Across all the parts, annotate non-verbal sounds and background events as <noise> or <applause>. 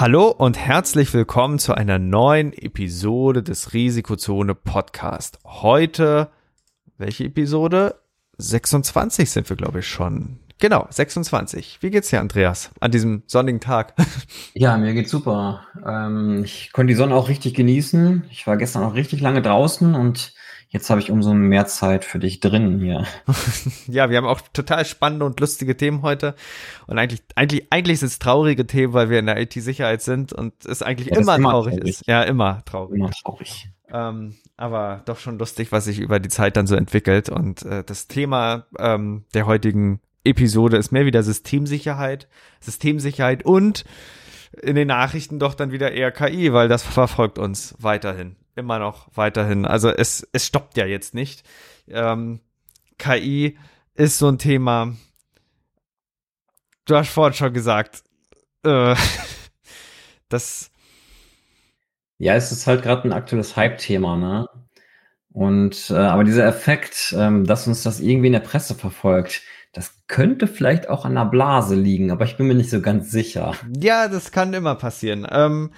Hallo und herzlich willkommen zu einer neuen Episode des Risikozone Podcast. Heute, welche Episode? 26 sind wir, glaube ich, schon. Genau, 26. Wie geht's dir, Andreas, an diesem sonnigen Tag? <laughs> Ja, mir geht's super. Ähm, ich konnte die Sonne auch richtig genießen. Ich war gestern auch richtig lange draußen und jetzt habe ich umso mehr Zeit für dich drin hier. <laughs> ja, wir haben auch total spannende und lustige Themen heute. Und eigentlich, eigentlich, eigentlich sind es traurige Themen, weil wir in der IT-Sicherheit sind und es eigentlich ja, immer, immer traurig, traurig, ist. Ja, immer traurig. Immer traurig. Ähm, aber doch schon lustig, was sich über die Zeit dann so entwickelt. Und äh, das Thema ähm, der heutigen Episode ist mehr wieder Systemsicherheit, Systemsicherheit und in den Nachrichten doch dann wieder eher KI, weil das verfolgt uns weiterhin immer noch weiterhin. Also es, es stoppt ja jetzt nicht. Ähm, KI ist so ein Thema. Du hast vorhin schon gesagt, äh, <laughs> das. Ja, es ist halt gerade ein aktuelles Hype-Thema, ne? Und äh, aber dieser Effekt, ähm, dass uns das irgendwie in der Presse verfolgt, das könnte vielleicht auch an der Blase liegen, aber ich bin mir nicht so ganz sicher. Ja, das kann immer passieren. Ähm,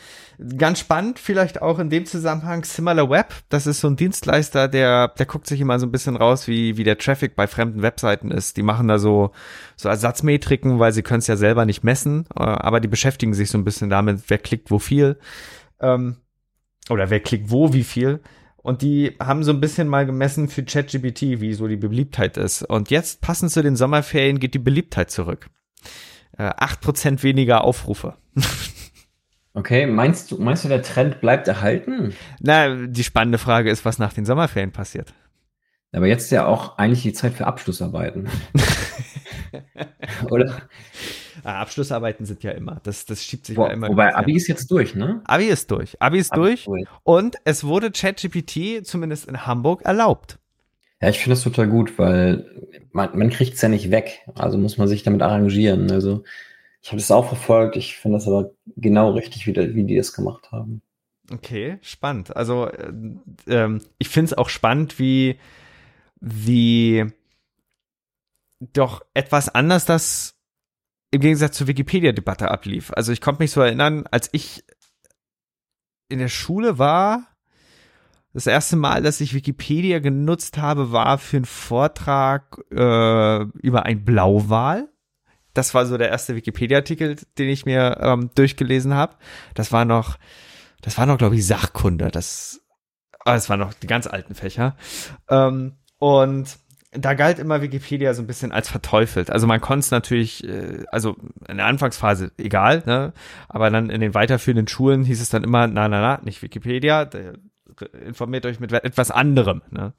ganz spannend, vielleicht auch in dem Zusammenhang Similar Web. Das ist so ein Dienstleister, der, der guckt sich immer so ein bisschen raus, wie, wie der Traffic bei fremden Webseiten ist. Die machen da so, so Ersatzmetriken, weil sie können es ja selber nicht messen, äh, aber die beschäftigen sich so ein bisschen damit, wer klickt wo viel. Ähm, oder wer klickt wo wie viel. Und die haben so ein bisschen mal gemessen für ChatGPT, wie so die Beliebtheit ist. Und jetzt, passend zu den Sommerferien, geht die Beliebtheit zurück. Äh, 8% weniger Aufrufe. <laughs> Okay, meinst du, meinst du, der Trend bleibt erhalten? Na, die spannende Frage ist, was nach den Sommerferien passiert. Aber jetzt ist ja auch eigentlich die Zeit für Abschlussarbeiten. <laughs> Oder? Ah, Abschlussarbeiten sind ja immer. Das, das schiebt sich Wo, ja immer. Wobei Abi ist jetzt durch, ne? Abi ist durch. Abi ist Abi durch. durch. Und es wurde ChatGPT zumindest in Hamburg erlaubt. Ja, ich finde das total gut, weil man, man kriegt es ja nicht weg. Also muss man sich damit arrangieren. Also ich habe das auch verfolgt. Ich finde das aber genau richtig, wie, wie die das gemacht haben. Okay, spannend. Also äh, ähm, ich finde es auch spannend, wie, wie doch etwas anders das im Gegensatz zur Wikipedia-Debatte ablief. Also ich konnte mich so erinnern, als ich in der Schule war, das erste Mal, dass ich Wikipedia genutzt habe, war für einen Vortrag äh, über ein Blauwal. Das war so der erste Wikipedia-Artikel, den ich mir ähm, durchgelesen habe. Das war noch, das war noch, glaube ich, Sachkunde. Das, ah, das waren noch die ganz alten Fächer. Ähm, und da galt immer Wikipedia so ein bisschen als verteufelt. Also man konnte es natürlich, äh, also in der Anfangsphase egal, ne? aber dann in den weiterführenden Schulen hieß es dann immer, na, na, na, nicht Wikipedia, informiert euch mit etwas anderem, ne?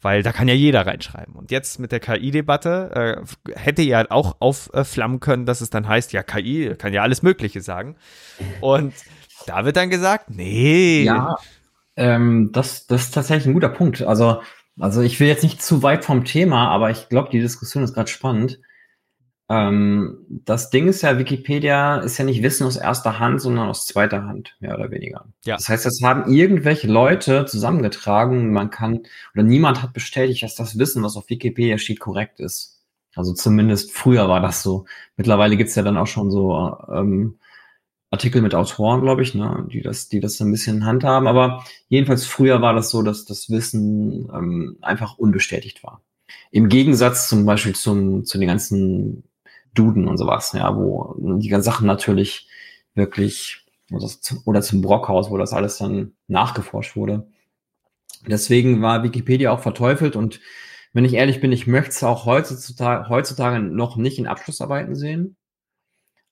weil da kann ja jeder reinschreiben. Und jetzt mit der KI-Debatte äh, hätte ja auch aufflammen können, dass es dann heißt, ja, KI kann ja alles Mögliche sagen. Und da wird dann gesagt, nee. Ja, ähm, das, das ist tatsächlich ein guter Punkt. Also also ich will jetzt nicht zu weit vom Thema, aber ich glaube, die Diskussion ist gerade spannend. Ähm, das Ding ist ja, Wikipedia ist ja nicht Wissen aus erster Hand, sondern aus zweiter Hand, mehr oder weniger. Ja. Das heißt, das haben irgendwelche Leute zusammengetragen. Man kann, oder niemand hat bestätigt, dass das Wissen, was auf Wikipedia steht, korrekt ist. Also zumindest früher war das so. Mittlerweile gibt's ja dann auch schon so ähm, Artikel mit Autoren, glaube ich, ne, die das, die das ein bisschen handhaben. Aber jedenfalls früher war das so, dass das Wissen ähm, einfach unbestätigt war. Im Gegensatz zum Beispiel zum, zu den ganzen Duden und sowas, ja, wo die ganzen Sachen natürlich wirklich oder zum Brockhaus, wo das alles dann nachgeforscht wurde. Deswegen war Wikipedia auch verteufelt und wenn ich ehrlich bin, ich möchte es auch heutzutage, heutzutage noch nicht in Abschlussarbeiten sehen.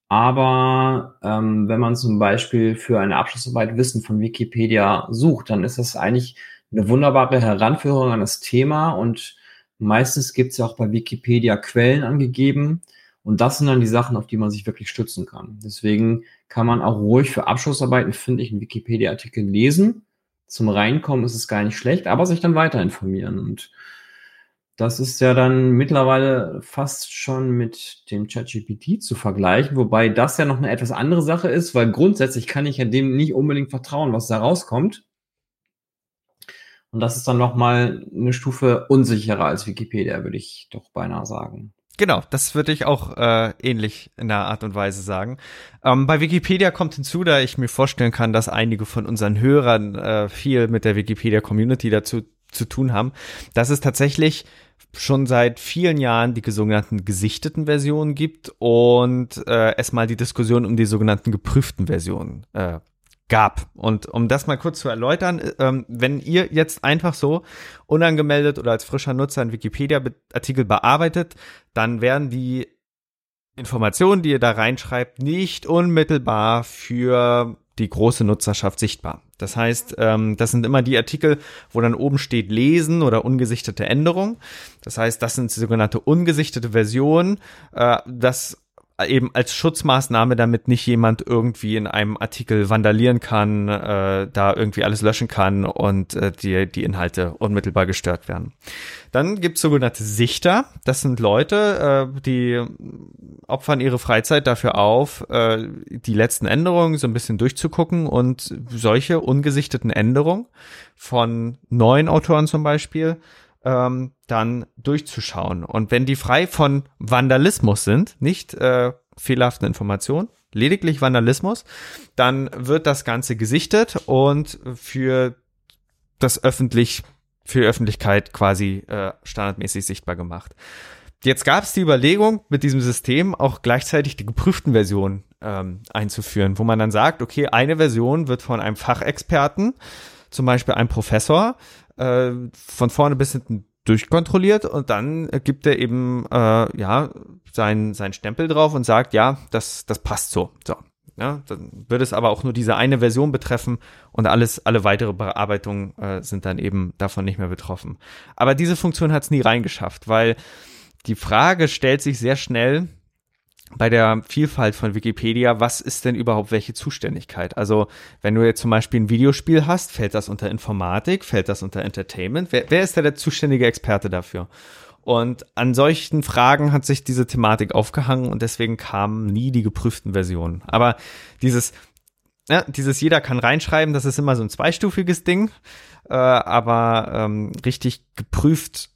Aber ähm, wenn man zum Beispiel für eine Abschlussarbeit Wissen von Wikipedia sucht, dann ist das eigentlich eine wunderbare Heranführung an das Thema und meistens gibt es ja auch bei Wikipedia Quellen angegeben und das sind dann die Sachen, auf die man sich wirklich stützen kann. Deswegen kann man auch ruhig für Abschlussarbeiten, finde ich, einen Wikipedia-Artikel lesen. Zum Reinkommen ist es gar nicht schlecht, aber sich dann weiter informieren und das ist ja dann mittlerweile fast schon mit dem ChatGPT zu vergleichen, wobei das ja noch eine etwas andere Sache ist, weil grundsätzlich kann ich ja dem nicht unbedingt vertrauen, was da rauskommt. Und das ist dann nochmal eine Stufe unsicherer als Wikipedia, würde ich doch beinahe sagen. Genau, das würde ich auch äh, ähnlich in der Art und Weise sagen. Ähm, bei Wikipedia kommt hinzu, da ich mir vorstellen kann, dass einige von unseren Hörern äh, viel mit der Wikipedia-Community dazu zu tun haben, dass es tatsächlich schon seit vielen Jahren die sogenannten gesichteten Versionen gibt und äh, es mal die Diskussion um die sogenannten geprüften Versionen äh, gab. Und um das mal kurz zu erläutern, ähm, wenn ihr jetzt einfach so unangemeldet oder als frischer Nutzer einen Wikipedia-Artikel bearbeitet, dann werden die Informationen, die ihr da reinschreibt, nicht unmittelbar für die große Nutzerschaft sichtbar. Das heißt, ähm, das sind immer die Artikel, wo dann oben steht Lesen oder ungesichtete Änderung. Das heißt, das sind sogenannte ungesichtete Versionen. Äh, das eben als Schutzmaßnahme, damit nicht jemand irgendwie in einem Artikel vandalieren kann, äh, da irgendwie alles löschen kann und äh, die, die Inhalte unmittelbar gestört werden. Dann gibt's sogenannte Sichter. Das sind Leute, äh, die opfern ihre Freizeit dafür auf, äh, die letzten Änderungen so ein bisschen durchzugucken und solche ungesichteten Änderungen von neuen Autoren zum Beispiel ähm, dann durchzuschauen. Und wenn die frei von Vandalismus sind, nicht äh, fehlerhaften Informationen, lediglich Vandalismus, dann wird das Ganze gesichtet und für das öffentlich, für die Öffentlichkeit quasi äh, standardmäßig sichtbar gemacht. Jetzt gab es die Überlegung, mit diesem System auch gleichzeitig die geprüften Versionen ähm, einzuführen, wo man dann sagt, okay, eine Version wird von einem Fachexperten, zum Beispiel einem Professor, äh, von vorne bis hinten durchkontrolliert und dann gibt er eben äh, ja sein sein Stempel drauf und sagt ja das das passt so. So ja dann wird es aber auch nur diese eine Version betreffen und alles alle weitere Bearbeitungen äh, sind dann eben davon nicht mehr betroffen. Aber diese Funktion hat es nie reingeschafft weil die Frage stellt sich sehr schnell bei der Vielfalt von Wikipedia, was ist denn überhaupt welche Zuständigkeit? Also, wenn du jetzt zum Beispiel ein Videospiel hast, fällt das unter Informatik, fällt das unter Entertainment? Wer, wer ist da der zuständige Experte dafür? Und an solchen Fragen hat sich diese Thematik aufgehangen und deswegen kamen nie die geprüften Versionen. Aber dieses, ja, dieses jeder kann reinschreiben, das ist immer so ein zweistufiges Ding. Äh, aber ähm, richtig geprüft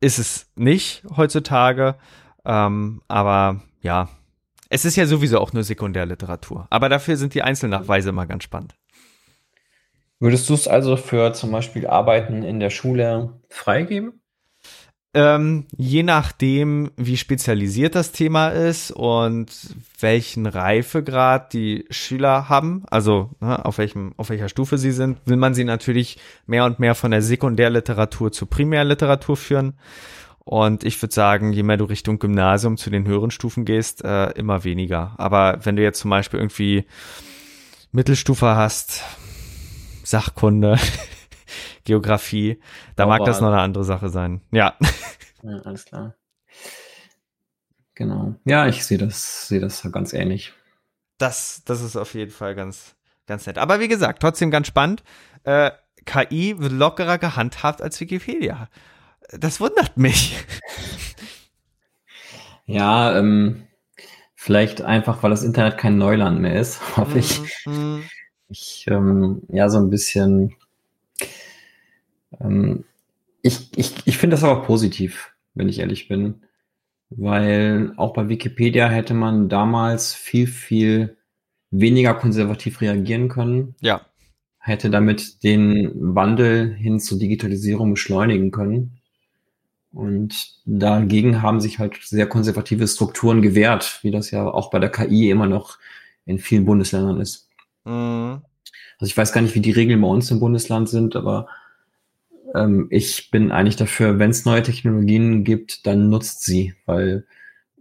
ist es nicht heutzutage. Ähm, aber ja, es ist ja sowieso auch nur Sekundärliteratur. Aber dafür sind die Einzelnachweise immer ganz spannend. Würdest du es also für zum Beispiel Arbeiten in der Schule freigeben? Ähm, je nachdem, wie spezialisiert das Thema ist und welchen Reifegrad die Schüler haben, also ne, auf welchem, auf welcher Stufe sie sind, will man sie natürlich mehr und mehr von der Sekundärliteratur zur Primärliteratur führen. Und ich würde sagen, je mehr du Richtung Gymnasium zu den höheren Stufen gehst, äh, immer weniger. Aber wenn du jetzt zum Beispiel irgendwie Mittelstufe hast, Sachkunde, <laughs> Geografie, da mag das noch eine andere Sache sein. Ja. ja alles klar. Genau. Ja, ich sehe das, sehe das ganz ähnlich. Das, das ist auf jeden Fall ganz, ganz nett. Aber wie gesagt, trotzdem ganz spannend. Äh, KI wird lockerer gehandhabt als Wikipedia das wundert mich. Ja, ähm, vielleicht einfach, weil das Internet kein Neuland mehr ist, <laughs> hoffe ich. Mhm. Ich, ähm, ja, so ein bisschen. Ähm, ich ich, ich finde das aber positiv, wenn ich ehrlich bin. Weil auch bei Wikipedia hätte man damals viel, viel weniger konservativ reagieren können. Ja. Hätte damit den Wandel hin zur Digitalisierung beschleunigen können. Und dagegen haben sich halt sehr konservative Strukturen gewehrt, wie das ja auch bei der KI immer noch in vielen Bundesländern ist. Mhm. Also ich weiß gar nicht, wie die Regeln bei uns im Bundesland sind, aber ähm, ich bin eigentlich dafür, wenn es neue Technologien gibt, dann nutzt sie, weil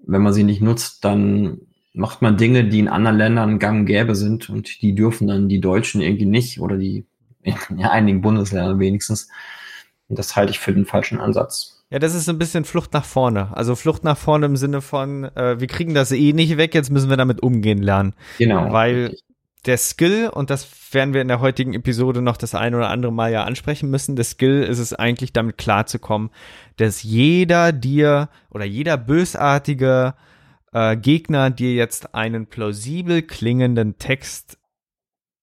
wenn man sie nicht nutzt, dann macht man Dinge, die in anderen Ländern gang und gäbe sind und die dürfen dann die Deutschen irgendwie nicht oder die <laughs> in einigen Bundesländern wenigstens. Und das halte ich für den falschen Ansatz. Ja, das ist ein bisschen Flucht nach vorne. Also Flucht nach vorne im Sinne von, äh, wir kriegen das eh nicht weg, jetzt müssen wir damit umgehen lernen. Genau. Weil der Skill, und das werden wir in der heutigen Episode noch das ein oder andere Mal ja ansprechen müssen, der Skill ist es eigentlich damit klarzukommen, dass jeder dir oder jeder bösartige äh, Gegner dir jetzt einen plausibel klingenden Text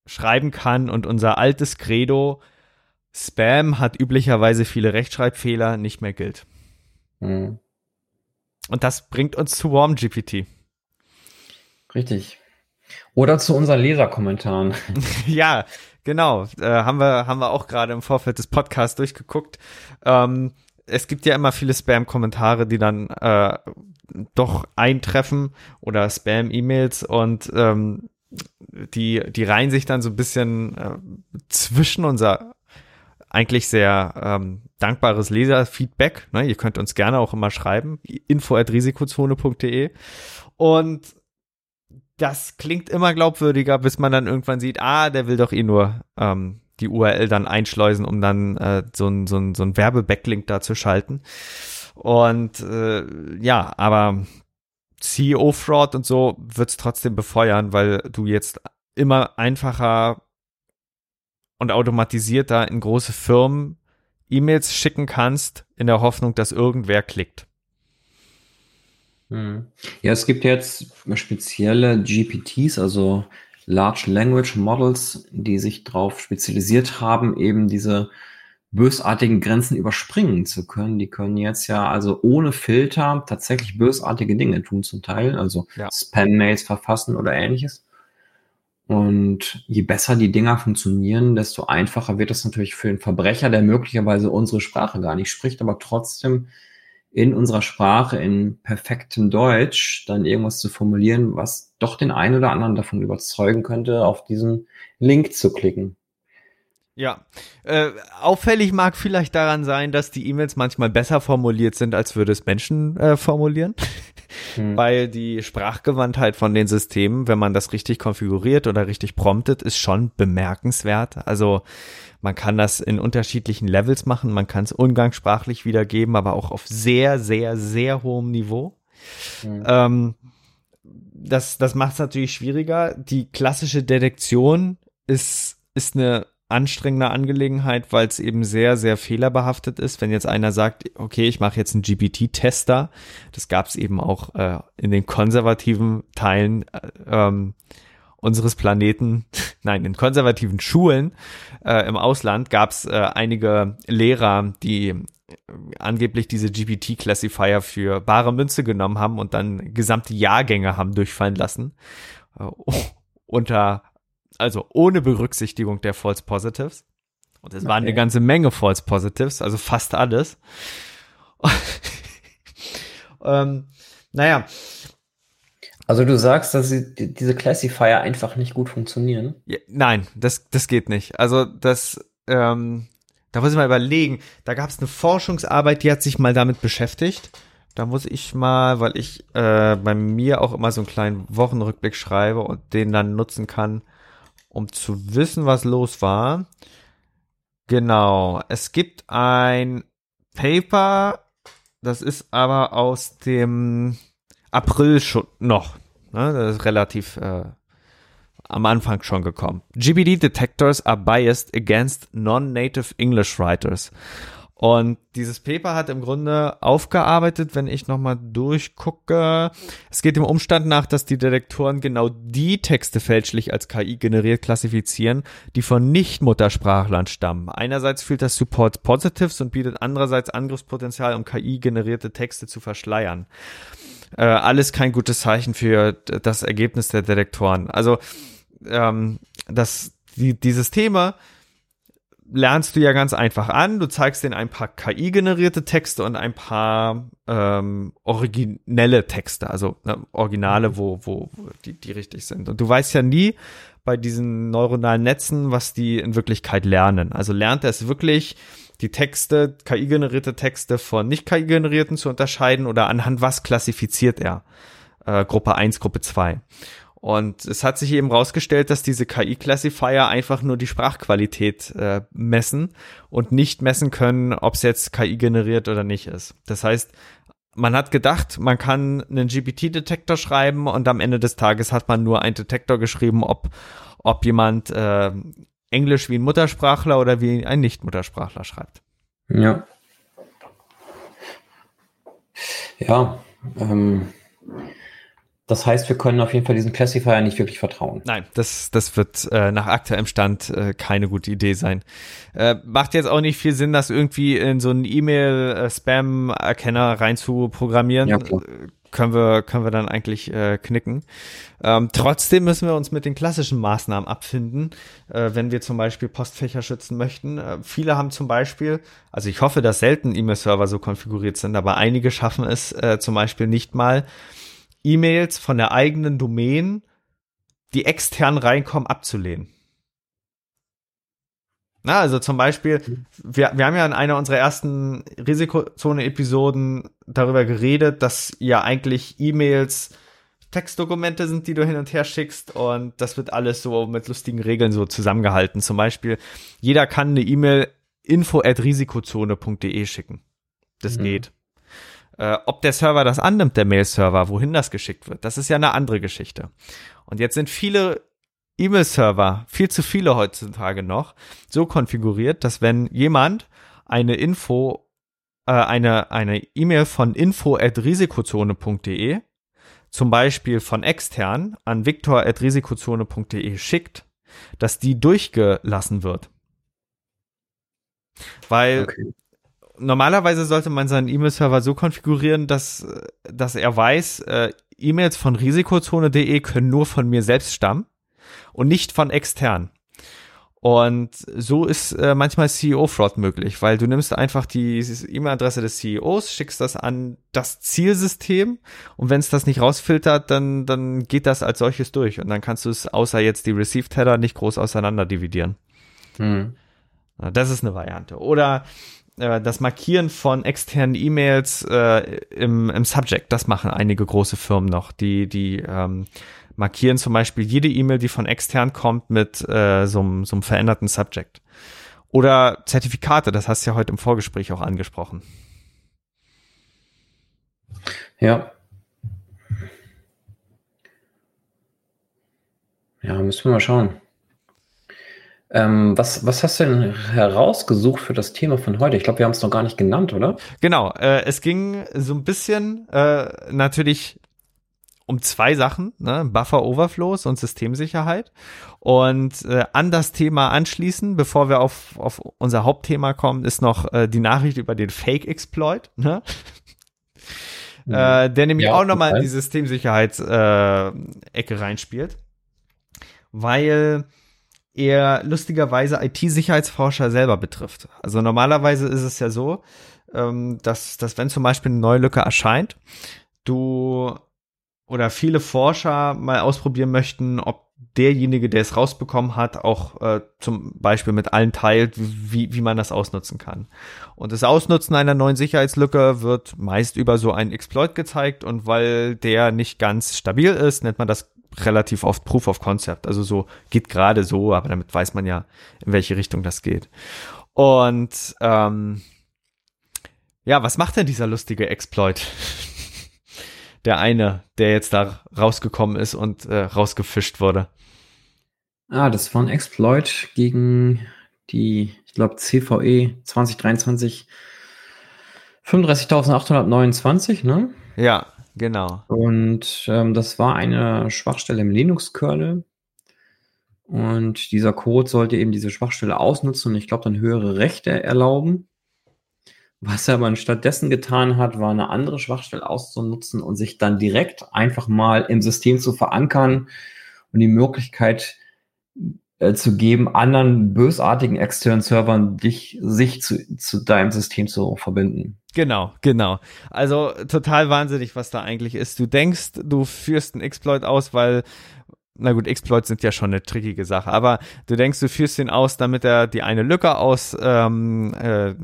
schreiben kann und unser altes Credo Spam hat üblicherweise viele Rechtschreibfehler nicht mehr gilt. Mhm. Und das bringt uns zu WarmGPT. Richtig. Oder zu unseren Leserkommentaren. <laughs> <laughs> ja, genau. Äh, haben wir haben wir auch gerade im Vorfeld des Podcasts durchgeguckt. Ähm, es gibt ja immer viele Spam-Kommentare, die dann äh, doch eintreffen oder Spam-E-Mails und ähm, die, die reihen sich dann so ein bisschen äh, zwischen unser eigentlich sehr ähm, dankbares Leserfeedback. Ne? Ihr könnt uns gerne auch immer schreiben, info.risikozone.de und das klingt immer glaubwürdiger, bis man dann irgendwann sieht, ah, der will doch eh nur ähm, die URL dann einschleusen, um dann äh, so ein, so ein, so ein Werbebacklink da zu schalten. Und äh, ja, aber CEO-Fraud und so wird es trotzdem befeuern, weil du jetzt immer einfacher und automatisierter in große Firmen E-Mails schicken kannst, in der Hoffnung, dass irgendwer klickt. Hm. Ja, es gibt jetzt spezielle GPTs, also Large Language Models, die sich darauf spezialisiert haben, eben diese bösartigen Grenzen überspringen zu können. Die können jetzt ja also ohne Filter tatsächlich bösartige Dinge tun zum Teil, also ja. Spam-Mails verfassen oder ähnliches. Und je besser die Dinger funktionieren, desto einfacher wird es natürlich für den Verbrecher, der möglicherweise unsere Sprache gar nicht spricht, aber trotzdem in unserer Sprache in perfektem Deutsch dann irgendwas zu formulieren, was doch den einen oder anderen davon überzeugen könnte, auf diesen Link zu klicken. Ja, äh, auffällig mag vielleicht daran sein, dass die E-Mails manchmal besser formuliert sind, als würde es Menschen äh, formulieren, hm. weil die Sprachgewandtheit von den Systemen, wenn man das richtig konfiguriert oder richtig promptet, ist schon bemerkenswert. Also man kann das in unterschiedlichen Levels machen, man kann es umgangssprachlich wiedergeben, aber auch auf sehr, sehr, sehr hohem Niveau. Hm. Ähm, das das macht es natürlich schwieriger. Die klassische Detektion ist, ist eine anstrengende Angelegenheit, weil es eben sehr, sehr fehlerbehaftet ist. Wenn jetzt einer sagt, okay, ich mache jetzt einen GPT-Tester, das gab es eben auch äh, in den konservativen Teilen äh, ähm, unseres Planeten, <laughs> nein, in konservativen Schulen äh, im Ausland gab es äh, einige Lehrer, die äh, angeblich diese GPT-Classifier für bare Münze genommen haben und dann gesamte Jahrgänge haben durchfallen lassen. Äh, <laughs> unter also ohne Berücksichtigung der False Positives. Und es okay. waren eine ganze Menge False Positives, also fast alles. <laughs> ähm, naja. Also du sagst, dass sie, diese Classifier einfach nicht gut funktionieren? Ja, nein, das, das geht nicht. Also das, ähm, da muss ich mal überlegen. Da gab es eine Forschungsarbeit, die hat sich mal damit beschäftigt. Da muss ich mal, weil ich äh, bei mir auch immer so einen kleinen Wochenrückblick schreibe und den dann nutzen kann, um zu wissen, was los war. Genau, es gibt ein Paper, das ist aber aus dem April schon noch. Ne? Das ist relativ äh, am Anfang schon gekommen. GBD Detectors are biased against non-native English writers. Und dieses Paper hat im Grunde aufgearbeitet, wenn ich nochmal durchgucke. Es geht dem Umstand nach, dass die Detektoren genau die Texte fälschlich als KI generiert klassifizieren, die von Nicht-Muttersprachlern stammen. Einerseits fühlt das Support Positives und bietet andererseits Angriffspotenzial, um KI-generierte Texte zu verschleiern. Äh, alles kein gutes Zeichen für das Ergebnis der Detektoren. Also ähm, das, die, dieses Thema lernst du ja ganz einfach an. Du zeigst denen ein paar KI-generierte Texte und ein paar ähm, originelle Texte, also ne, Originale, wo, wo, wo die, die richtig sind. Und du weißt ja nie, bei diesen neuronalen Netzen, was die in Wirklichkeit lernen. Also lernt er es wirklich, die Texte, KI-generierte Texte von nicht KI-generierten zu unterscheiden oder anhand was klassifiziert er? Äh, Gruppe 1, Gruppe 2. Und es hat sich eben rausgestellt, dass diese KI-Classifier einfach nur die Sprachqualität äh, messen und nicht messen können, ob es jetzt KI generiert oder nicht ist. Das heißt, man hat gedacht, man kann einen GPT-Detektor schreiben und am Ende des Tages hat man nur einen Detektor geschrieben, ob, ob jemand äh, Englisch wie ein Muttersprachler oder wie ein Nicht-Muttersprachler schreibt. Ja. Ja, ähm, das heißt, wir können auf jeden Fall diesem Classifier nicht wirklich vertrauen. Nein, das, das wird äh, nach aktuellem Stand äh, keine gute Idee sein. Äh, macht jetzt auch nicht viel Sinn, das irgendwie in so einen E-Mail-Spam-Erkenner rein zu programmieren. Ja, klar. können wir, können wir dann eigentlich äh, knicken. Ähm, trotzdem müssen wir uns mit den klassischen Maßnahmen abfinden, äh, wenn wir zum Beispiel Postfächer schützen möchten. Äh, viele haben zum Beispiel, also ich hoffe, dass selten E-Mail-Server so konfiguriert sind, aber einige schaffen es äh, zum Beispiel nicht mal, E-Mails von der eigenen Domain, die extern reinkommen, abzulehnen. Na, also zum Beispiel, wir, wir haben ja in einer unserer ersten Risikozone-Episoden darüber geredet, dass ja eigentlich E-Mails Textdokumente sind, die du hin und her schickst und das wird alles so mit lustigen Regeln so zusammengehalten. Zum Beispiel, jeder kann eine E-Mail info at risikozone.de schicken. Das mhm. geht. Äh, ob der Server das annimmt, der Mail-Server, wohin das geschickt wird, das ist ja eine andere Geschichte. Und jetzt sind viele E-Mail-Server, viel zu viele heutzutage noch, so konfiguriert, dass wenn jemand eine Info, äh, eine eine E-Mail von info@risikozone.de zum Beispiel von extern an victor@risikozone.de schickt, dass die durchgelassen wird. Weil okay normalerweise sollte man seinen E-Mail-Server so konfigurieren, dass, dass er weiß, äh, E-Mails von risikozone.de können nur von mir selbst stammen und nicht von extern. Und so ist äh, manchmal CEO-Fraud möglich, weil du nimmst einfach die E-Mail-Adresse des CEOs, schickst das an das Zielsystem und wenn es das nicht rausfiltert, dann, dann geht das als solches durch und dann kannst du es außer jetzt die Received-Header nicht groß auseinander dividieren. Hm. Das ist eine Variante. Oder äh, das Markieren von externen E-Mails äh, im, im Subject, das machen einige große Firmen noch. Die, die ähm, markieren zum Beispiel jede E-Mail, die von extern kommt, mit äh, so, einem so einem veränderten Subject. Oder Zertifikate, das hast du ja heute im Vorgespräch auch angesprochen. Ja. Ja, müssen wir mal schauen. Ähm, was, was hast du denn herausgesucht für das Thema von heute? Ich glaube, wir haben es noch gar nicht genannt, oder? Genau, äh, es ging so ein bisschen äh, natürlich um zwei Sachen, ne? Buffer Overflows und Systemsicherheit. Und äh, an das Thema anschließen, bevor wir auf, auf unser Hauptthema kommen, ist noch äh, die Nachricht über den Fake-Exploit, ne? Mhm. äh, der nämlich ja, auch nochmal in die Systemsicherheits-Ecke äh, reinspielt. Weil eher lustigerweise IT-Sicherheitsforscher selber betrifft. Also normalerweise ist es ja so, ähm, dass, dass wenn zum Beispiel eine neue Lücke erscheint, du oder viele Forscher mal ausprobieren möchten, ob derjenige, der es rausbekommen hat, auch äh, zum Beispiel mit allen teilt, wie, wie man das ausnutzen kann. Und das Ausnutzen einer neuen Sicherheitslücke wird meist über so einen Exploit gezeigt und weil der nicht ganz stabil ist, nennt man das relativ oft Proof of Concept. Also so geht gerade so, aber damit weiß man ja, in welche Richtung das geht. Und ähm, ja, was macht denn dieser lustige Exploit? <laughs> der eine, der jetzt da rausgekommen ist und äh, rausgefischt wurde. Ah, das war ein Exploit gegen die, ich glaube, CVE 2023 35.829, ne? Ja, Genau. Und ähm, das war eine Schwachstelle im Linux-Kernel. Und dieser Code sollte eben diese Schwachstelle ausnutzen und ich glaube dann höhere Rechte erlauben. Was er aber stattdessen getan hat, war eine andere Schwachstelle auszunutzen und sich dann direkt einfach mal im System zu verankern und die Möglichkeit äh, zu geben, anderen bösartigen externen Servern dich, sich zu, zu deinem System zu verbinden. Genau, genau. Also total wahnsinnig, was da eigentlich ist. Du denkst, du führst einen Exploit aus, weil na gut, Exploits sind ja schon eine trickige Sache, aber du denkst, du führst den aus, damit er die eine Lücke aus, ähm, äh,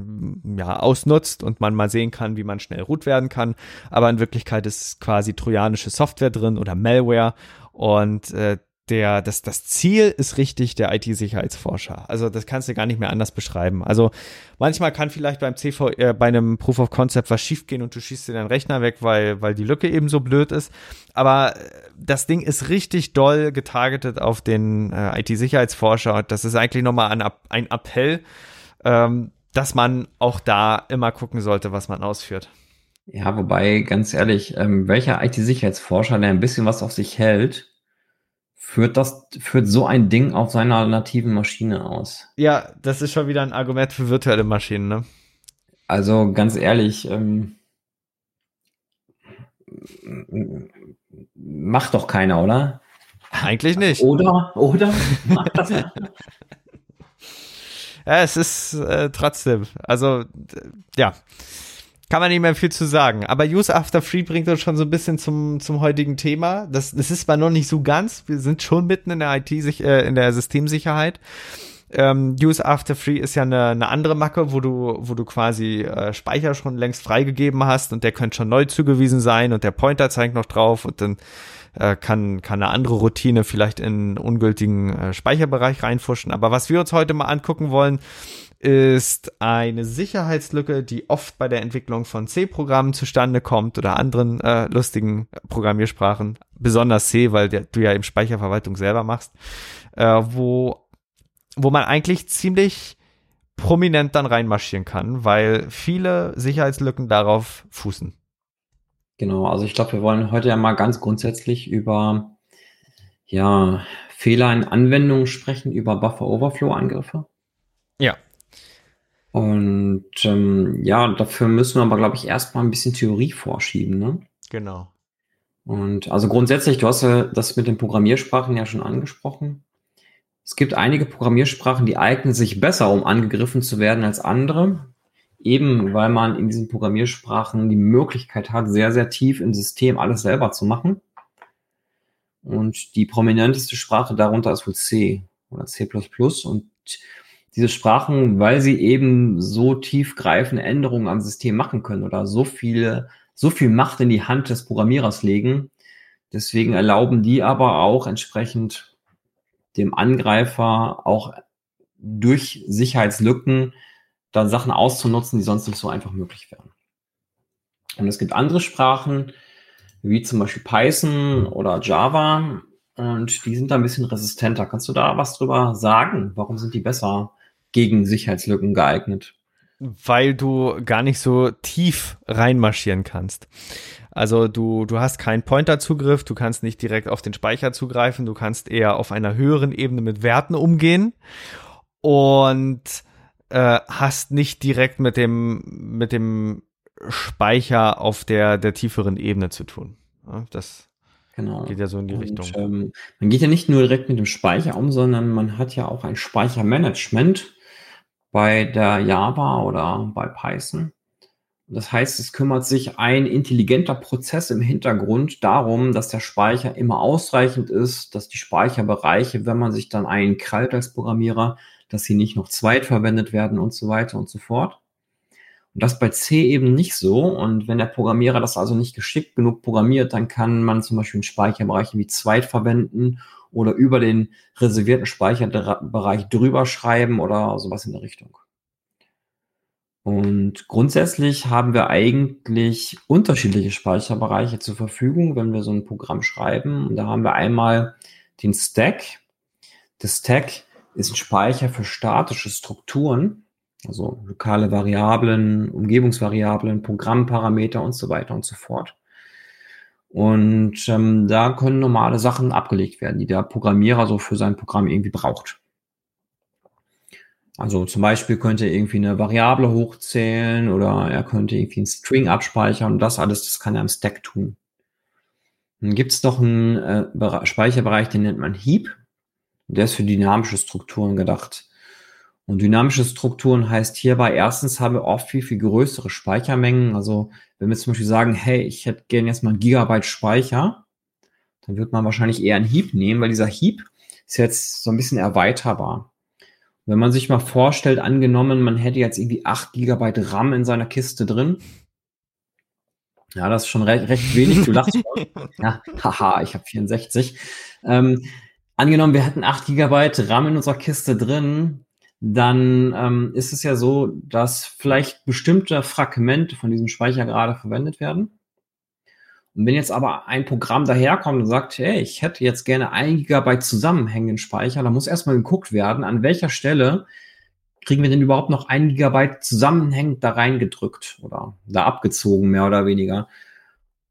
ja, ausnutzt und man mal sehen kann, wie man schnell root werden kann. Aber in Wirklichkeit ist quasi trojanische Software drin oder Malware und äh, der, das, das Ziel ist richtig der IT-Sicherheitsforscher. Also das kannst du gar nicht mehr anders beschreiben. Also manchmal kann vielleicht beim CV, äh, bei einem Proof of Concept was schiefgehen und du schießt dir deinen Rechner weg, weil, weil die Lücke eben so blöd ist. Aber äh, das Ding ist richtig doll getargetet auf den äh, IT-Sicherheitsforscher das ist eigentlich nochmal ein, ein Appell, ähm, dass man auch da immer gucken sollte, was man ausführt. Ja, wobei, ganz ehrlich, ähm, welcher IT-Sicherheitsforscher, der ein bisschen was auf sich hält, führt das, führt so ein Ding auf seiner nativen Maschine aus. Ja, das ist schon wieder ein Argument für virtuelle Maschinen, ne? Also ganz ehrlich, ähm, macht doch keiner, oder? Eigentlich nicht. Oder, oder? <laughs> ja, es ist äh, trotzdem, also ja kann man nicht mehr viel zu sagen. Aber Use After Free bringt uns schon so ein bisschen zum, zum heutigen Thema. Das, das ist zwar noch nicht so ganz, wir sind schon mitten in der IT, äh, in der Systemsicherheit. Ähm, Use After Free ist ja eine, eine andere Macke, wo du, wo du quasi äh, Speicher schon längst freigegeben hast und der könnte schon neu zugewiesen sein und der Pointer zeigt noch drauf und dann äh, kann, kann eine andere Routine vielleicht in ungültigen äh, Speicherbereich reinfuschen. Aber was wir uns heute mal angucken wollen, ist eine Sicherheitslücke, die oft bei der Entwicklung von C-Programmen zustande kommt oder anderen äh, lustigen Programmiersprachen, besonders C, weil der, du ja eben Speicherverwaltung selber machst, äh, wo, wo man eigentlich ziemlich prominent dann reinmarschieren kann, weil viele Sicherheitslücken darauf fußen. Genau, also ich glaube, wir wollen heute ja mal ganz grundsätzlich über ja, Fehler in Anwendungen sprechen, über Buffer Overflow Angriffe. Ja, und ähm, ja, dafür müssen wir aber, glaube ich, erstmal ein bisschen Theorie vorschieben. Ne? Genau. Und also grundsätzlich, du hast ja das mit den Programmiersprachen ja schon angesprochen. Es gibt einige Programmiersprachen, die eignen sich besser, um angegriffen zu werden als andere. Eben weil man in diesen Programmiersprachen die Möglichkeit hat, sehr, sehr tief im System alles selber zu machen. Und die prominenteste Sprache darunter ist wohl C oder C++. Und diese Sprachen, weil sie eben so tiefgreifende Änderungen am System machen können oder so viele, so viel Macht in die Hand des Programmierers legen. Deswegen erlauben die aber auch entsprechend dem Angreifer auch durch Sicherheitslücken dann Sachen auszunutzen, die sonst nicht so einfach möglich wären. Und es gibt andere Sprachen, wie zum Beispiel Python oder Java, und die sind da ein bisschen resistenter. Kannst du da was drüber sagen? Warum sind die besser? Gegen Sicherheitslücken geeignet. Weil du gar nicht so tief reinmarschieren kannst. Also du, du hast keinen Pointer-Zugriff, du kannst nicht direkt auf den Speicher zugreifen, du kannst eher auf einer höheren Ebene mit Werten umgehen und äh, hast nicht direkt mit dem, mit dem Speicher auf der, der tieferen Ebene zu tun. Ja, das Genau. Geht ja so in die und, Richtung. Ähm, man geht ja nicht nur direkt mit dem Speicher um, sondern man hat ja auch ein Speichermanagement bei der Java oder bei Python. Das heißt, es kümmert sich ein intelligenter Prozess im Hintergrund darum, dass der Speicher immer ausreichend ist, dass die Speicherbereiche, wenn man sich dann einen krallt als Programmierer, dass sie nicht noch zweitverwendet werden und so weiter und so fort. Und das bei C eben nicht so. Und wenn der Programmierer das also nicht geschickt genug programmiert, dann kann man zum Beispiel einen Speicherbereich wie zweit verwenden oder über den reservierten Speicherbereich drüber schreiben oder sowas in der Richtung. Und grundsätzlich haben wir eigentlich unterschiedliche Speicherbereiche zur Verfügung, wenn wir so ein Programm schreiben. Und da haben wir einmal den Stack. Der Stack ist ein Speicher für statische Strukturen, also lokale Variablen, Umgebungsvariablen, Programmparameter und so weiter und so fort. Und ähm, da können normale Sachen abgelegt werden, die der Programmierer so für sein Programm irgendwie braucht. Also zum Beispiel könnte er irgendwie eine Variable hochzählen oder er könnte irgendwie einen String abspeichern und das alles, das kann er im Stack tun. Dann gibt es noch einen äh, Speicherbereich, den nennt man Heap. Der ist für dynamische Strukturen gedacht. Und dynamische Strukturen heißt hierbei, erstens haben wir oft viel, viel größere Speichermengen. Also wenn wir zum Beispiel sagen, hey, ich hätte gerne jetzt mal ein Gigabyte Speicher, dann wird man wahrscheinlich eher einen Heap nehmen, weil dieser Heap ist jetzt so ein bisschen erweiterbar. Wenn man sich mal vorstellt, angenommen, man hätte jetzt irgendwie 8 GB RAM in seiner Kiste drin. Ja, das ist schon recht, recht wenig. Du lachst schon. <laughs> Ja, haha, ich habe 64. Ähm, angenommen, wir hätten 8 GB RAM in unserer Kiste drin, dann ähm, ist es ja so, dass vielleicht bestimmte Fragmente von diesem Speicher gerade verwendet werden. Und wenn jetzt aber ein Programm daherkommt und sagt, hey, ich hätte jetzt gerne ein Gigabyte zusammenhängenden Speicher, dann muss erstmal geguckt werden, an welcher Stelle kriegen wir denn überhaupt noch ein Gigabyte zusammenhängend da reingedrückt oder da abgezogen, mehr oder weniger.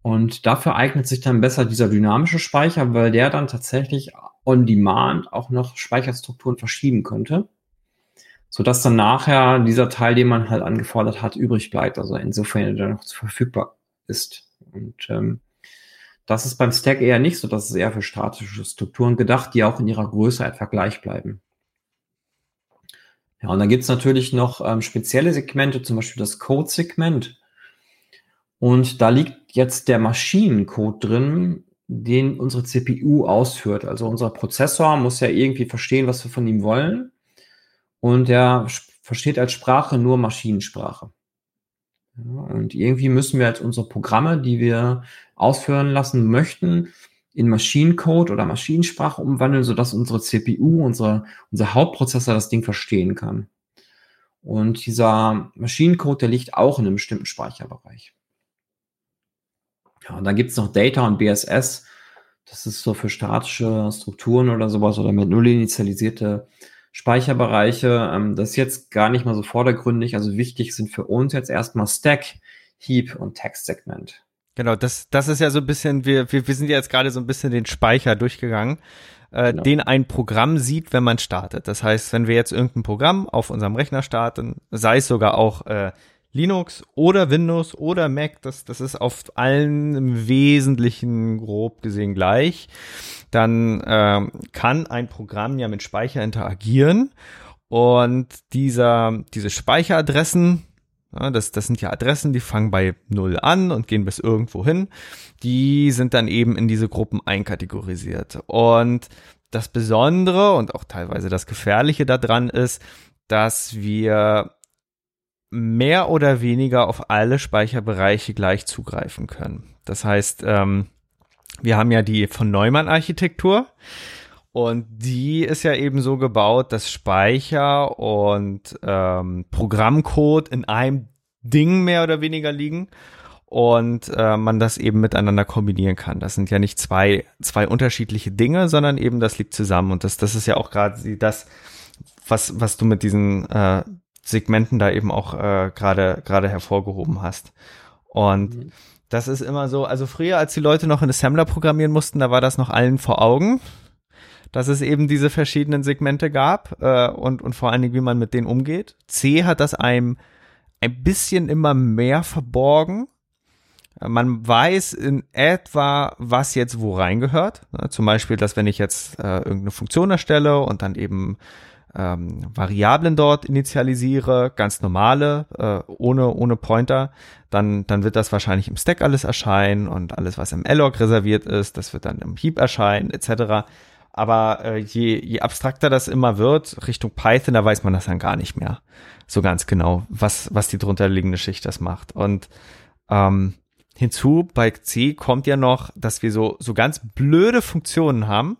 Und dafür eignet sich dann besser dieser dynamische Speicher, weil der dann tatsächlich on demand auch noch Speicherstrukturen verschieben könnte, sodass dann nachher dieser Teil, den man halt angefordert hat, übrig bleibt. Also insofern der noch verfügbar ist. Und ähm, das ist beim Stack eher nicht so, das ist eher für statische Strukturen gedacht, die auch in ihrer Größe etwa gleich bleiben. Ja, und dann gibt es natürlich noch ähm, spezielle Segmente, zum Beispiel das Code-Segment. Und da liegt jetzt der Maschinencode drin, den unsere CPU ausführt. Also unser Prozessor muss ja irgendwie verstehen, was wir von ihm wollen. Und er versteht als Sprache nur Maschinensprache. Und irgendwie müssen wir halt unsere Programme, die wir ausführen lassen möchten, in Maschinencode oder Maschinensprache umwandeln, sodass unsere CPU, unsere, unser Hauptprozessor das Ding verstehen kann. Und dieser Maschinencode, der liegt auch in einem bestimmten Speicherbereich. Ja, und dann gibt's noch Data und BSS. Das ist so für statische Strukturen oder sowas oder mit null initialisierte Speicherbereiche. Ähm, das ist jetzt gar nicht mal so vordergründig. Also wichtig sind für uns jetzt erstmal Stack, Heap und Textsegment. Genau, das, das ist ja so ein bisschen, wir, wir, wir sind ja jetzt gerade so ein bisschen den Speicher durchgegangen, äh, genau. den ein Programm sieht, wenn man startet. Das heißt, wenn wir jetzt irgendein Programm auf unserem Rechner starten, sei es sogar auch äh, Linux oder Windows oder Mac, das, das ist auf allen im Wesentlichen grob gesehen gleich, dann ähm, kann ein Programm ja mit Speicher interagieren und dieser, diese Speicheradressen, ja, das, das sind ja Adressen, die fangen bei null an und gehen bis irgendwo hin. Die sind dann eben in diese Gruppen einkategorisiert. Und das Besondere und auch teilweise das Gefährliche daran ist, dass wir mehr oder weniger auf alle Speicherbereiche gleich zugreifen können. Das heißt, ähm, wir haben ja die von Neumann Architektur. Und die ist ja eben so gebaut, dass Speicher und ähm, Programmcode in einem Ding mehr oder weniger liegen und äh, man das eben miteinander kombinieren kann. Das sind ja nicht zwei, zwei unterschiedliche Dinge, sondern eben das liegt zusammen. Und das, das ist ja auch gerade das, was, was du mit diesen äh, Segmenten da eben auch äh, gerade gerade hervorgehoben hast. Und mhm. das ist immer so, also früher, als die Leute noch in Assembler programmieren mussten, da war das noch allen vor Augen dass es eben diese verschiedenen Segmente gab äh, und, und vor allen Dingen, wie man mit denen umgeht. C hat das einem ein bisschen immer mehr verborgen. Man weiß in etwa, was jetzt wo reingehört. Zum Beispiel, dass wenn ich jetzt äh, irgendeine Funktion erstelle und dann eben ähm, Variablen dort initialisiere, ganz normale, äh, ohne, ohne Pointer, dann, dann wird das wahrscheinlich im Stack alles erscheinen und alles, was im Log reserviert ist, das wird dann im Heap erscheinen, etc. Aber äh, je, je abstrakter das immer wird, Richtung Python, da weiß man das dann gar nicht mehr so ganz genau, was, was die drunterliegende Schicht das macht. Und ähm, hinzu bei C kommt ja noch, dass wir so, so ganz blöde Funktionen haben,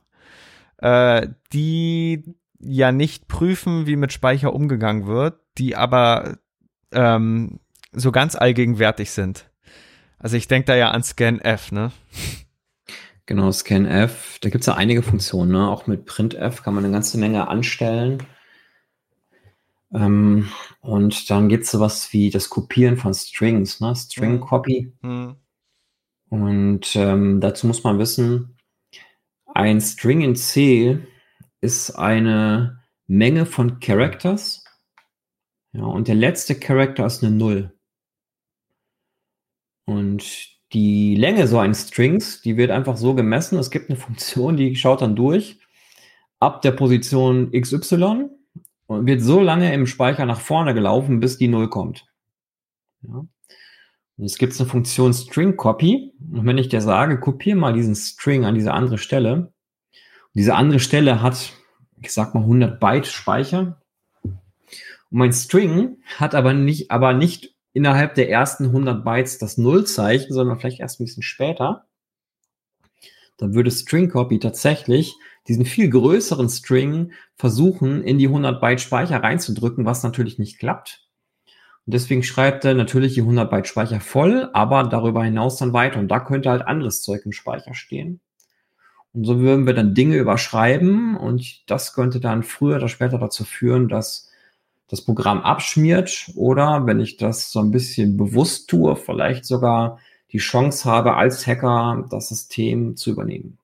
äh, die ja nicht prüfen, wie mit Speicher umgegangen wird, die aber ähm, so ganz allgegenwärtig sind. Also ich denke da ja an scanf, ne? Genau, scanf. Da gibt es ja einige Funktionen. Ne? Auch mit printf kann man eine ganze Menge anstellen. Ähm, und dann gibt es sowas wie das Kopieren von Strings, ne? String Copy. Mhm. Und ähm, dazu muss man wissen, ein String in C ist eine Menge von Characters. Ja, und der letzte Character ist eine Null. Und die Länge so eines Strings, die wird einfach so gemessen. Es gibt eine Funktion, die schaut dann durch ab der Position XY und wird so lange im Speicher nach vorne gelaufen, bis die Null kommt. Ja. Jetzt gibt es eine Funktion String Copy. Und wenn ich dir sage, kopiere mal diesen String an diese andere Stelle. Diese andere Stelle hat, ich sag mal 100 Byte Speicher. Und mein String hat aber nicht, aber nicht innerhalb der ersten 100 Bytes das Nullzeichen, sondern vielleicht erst ein bisschen später. Dann würde String Copy tatsächlich diesen viel größeren String versuchen, in die 100 Byte Speicher reinzudrücken, was natürlich nicht klappt. Und deswegen schreibt er natürlich die 100 Byte Speicher voll, aber darüber hinaus dann weiter. Und da könnte halt anderes Zeug im Speicher stehen. Und so würden wir dann Dinge überschreiben und das könnte dann früher oder später dazu führen, dass das Programm abschmiert oder wenn ich das so ein bisschen bewusst tue, vielleicht sogar die Chance habe, als Hacker das System zu übernehmen.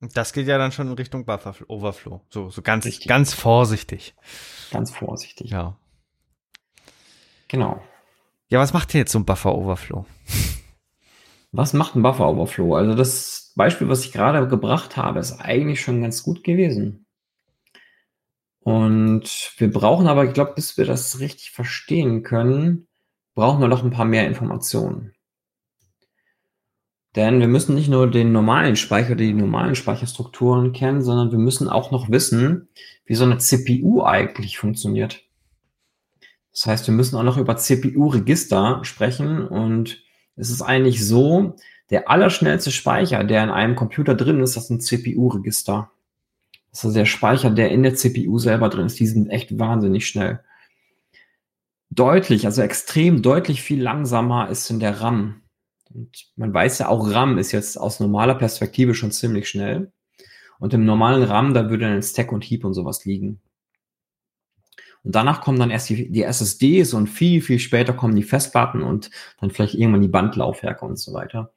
Das geht ja dann schon in Richtung Buffer Overflow. So, so ganz, Richtig. ganz vorsichtig. Ganz vorsichtig. Ja. Genau. Ja, was macht denn jetzt so ein Buffer Overflow? Was macht ein Buffer Overflow? Also das Beispiel, was ich gerade gebracht habe, ist eigentlich schon ganz gut gewesen. Und wir brauchen aber, ich glaube, bis wir das richtig verstehen können, brauchen wir noch ein paar mehr Informationen. Denn wir müssen nicht nur den normalen Speicher, die normalen Speicherstrukturen kennen, sondern wir müssen auch noch wissen, wie so eine CPU eigentlich funktioniert. Das heißt, wir müssen auch noch über CPU-Register sprechen und es ist eigentlich so, der allerschnellste Speicher, der in einem Computer drin ist, das ist ein CPU-Register. Das ist der Speicher, der in der CPU selber drin ist. Die sind echt wahnsinnig schnell. Deutlich, also extrem deutlich viel langsamer ist in der RAM. Und man weiß ja auch, RAM ist jetzt aus normaler Perspektive schon ziemlich schnell. Und im normalen RAM, da würde dann Stack und Heap und sowas liegen. Und danach kommen dann erst die, die SSDs und viel, viel später kommen die Festplatten und dann vielleicht irgendwann die Bandlaufwerke und so weiter.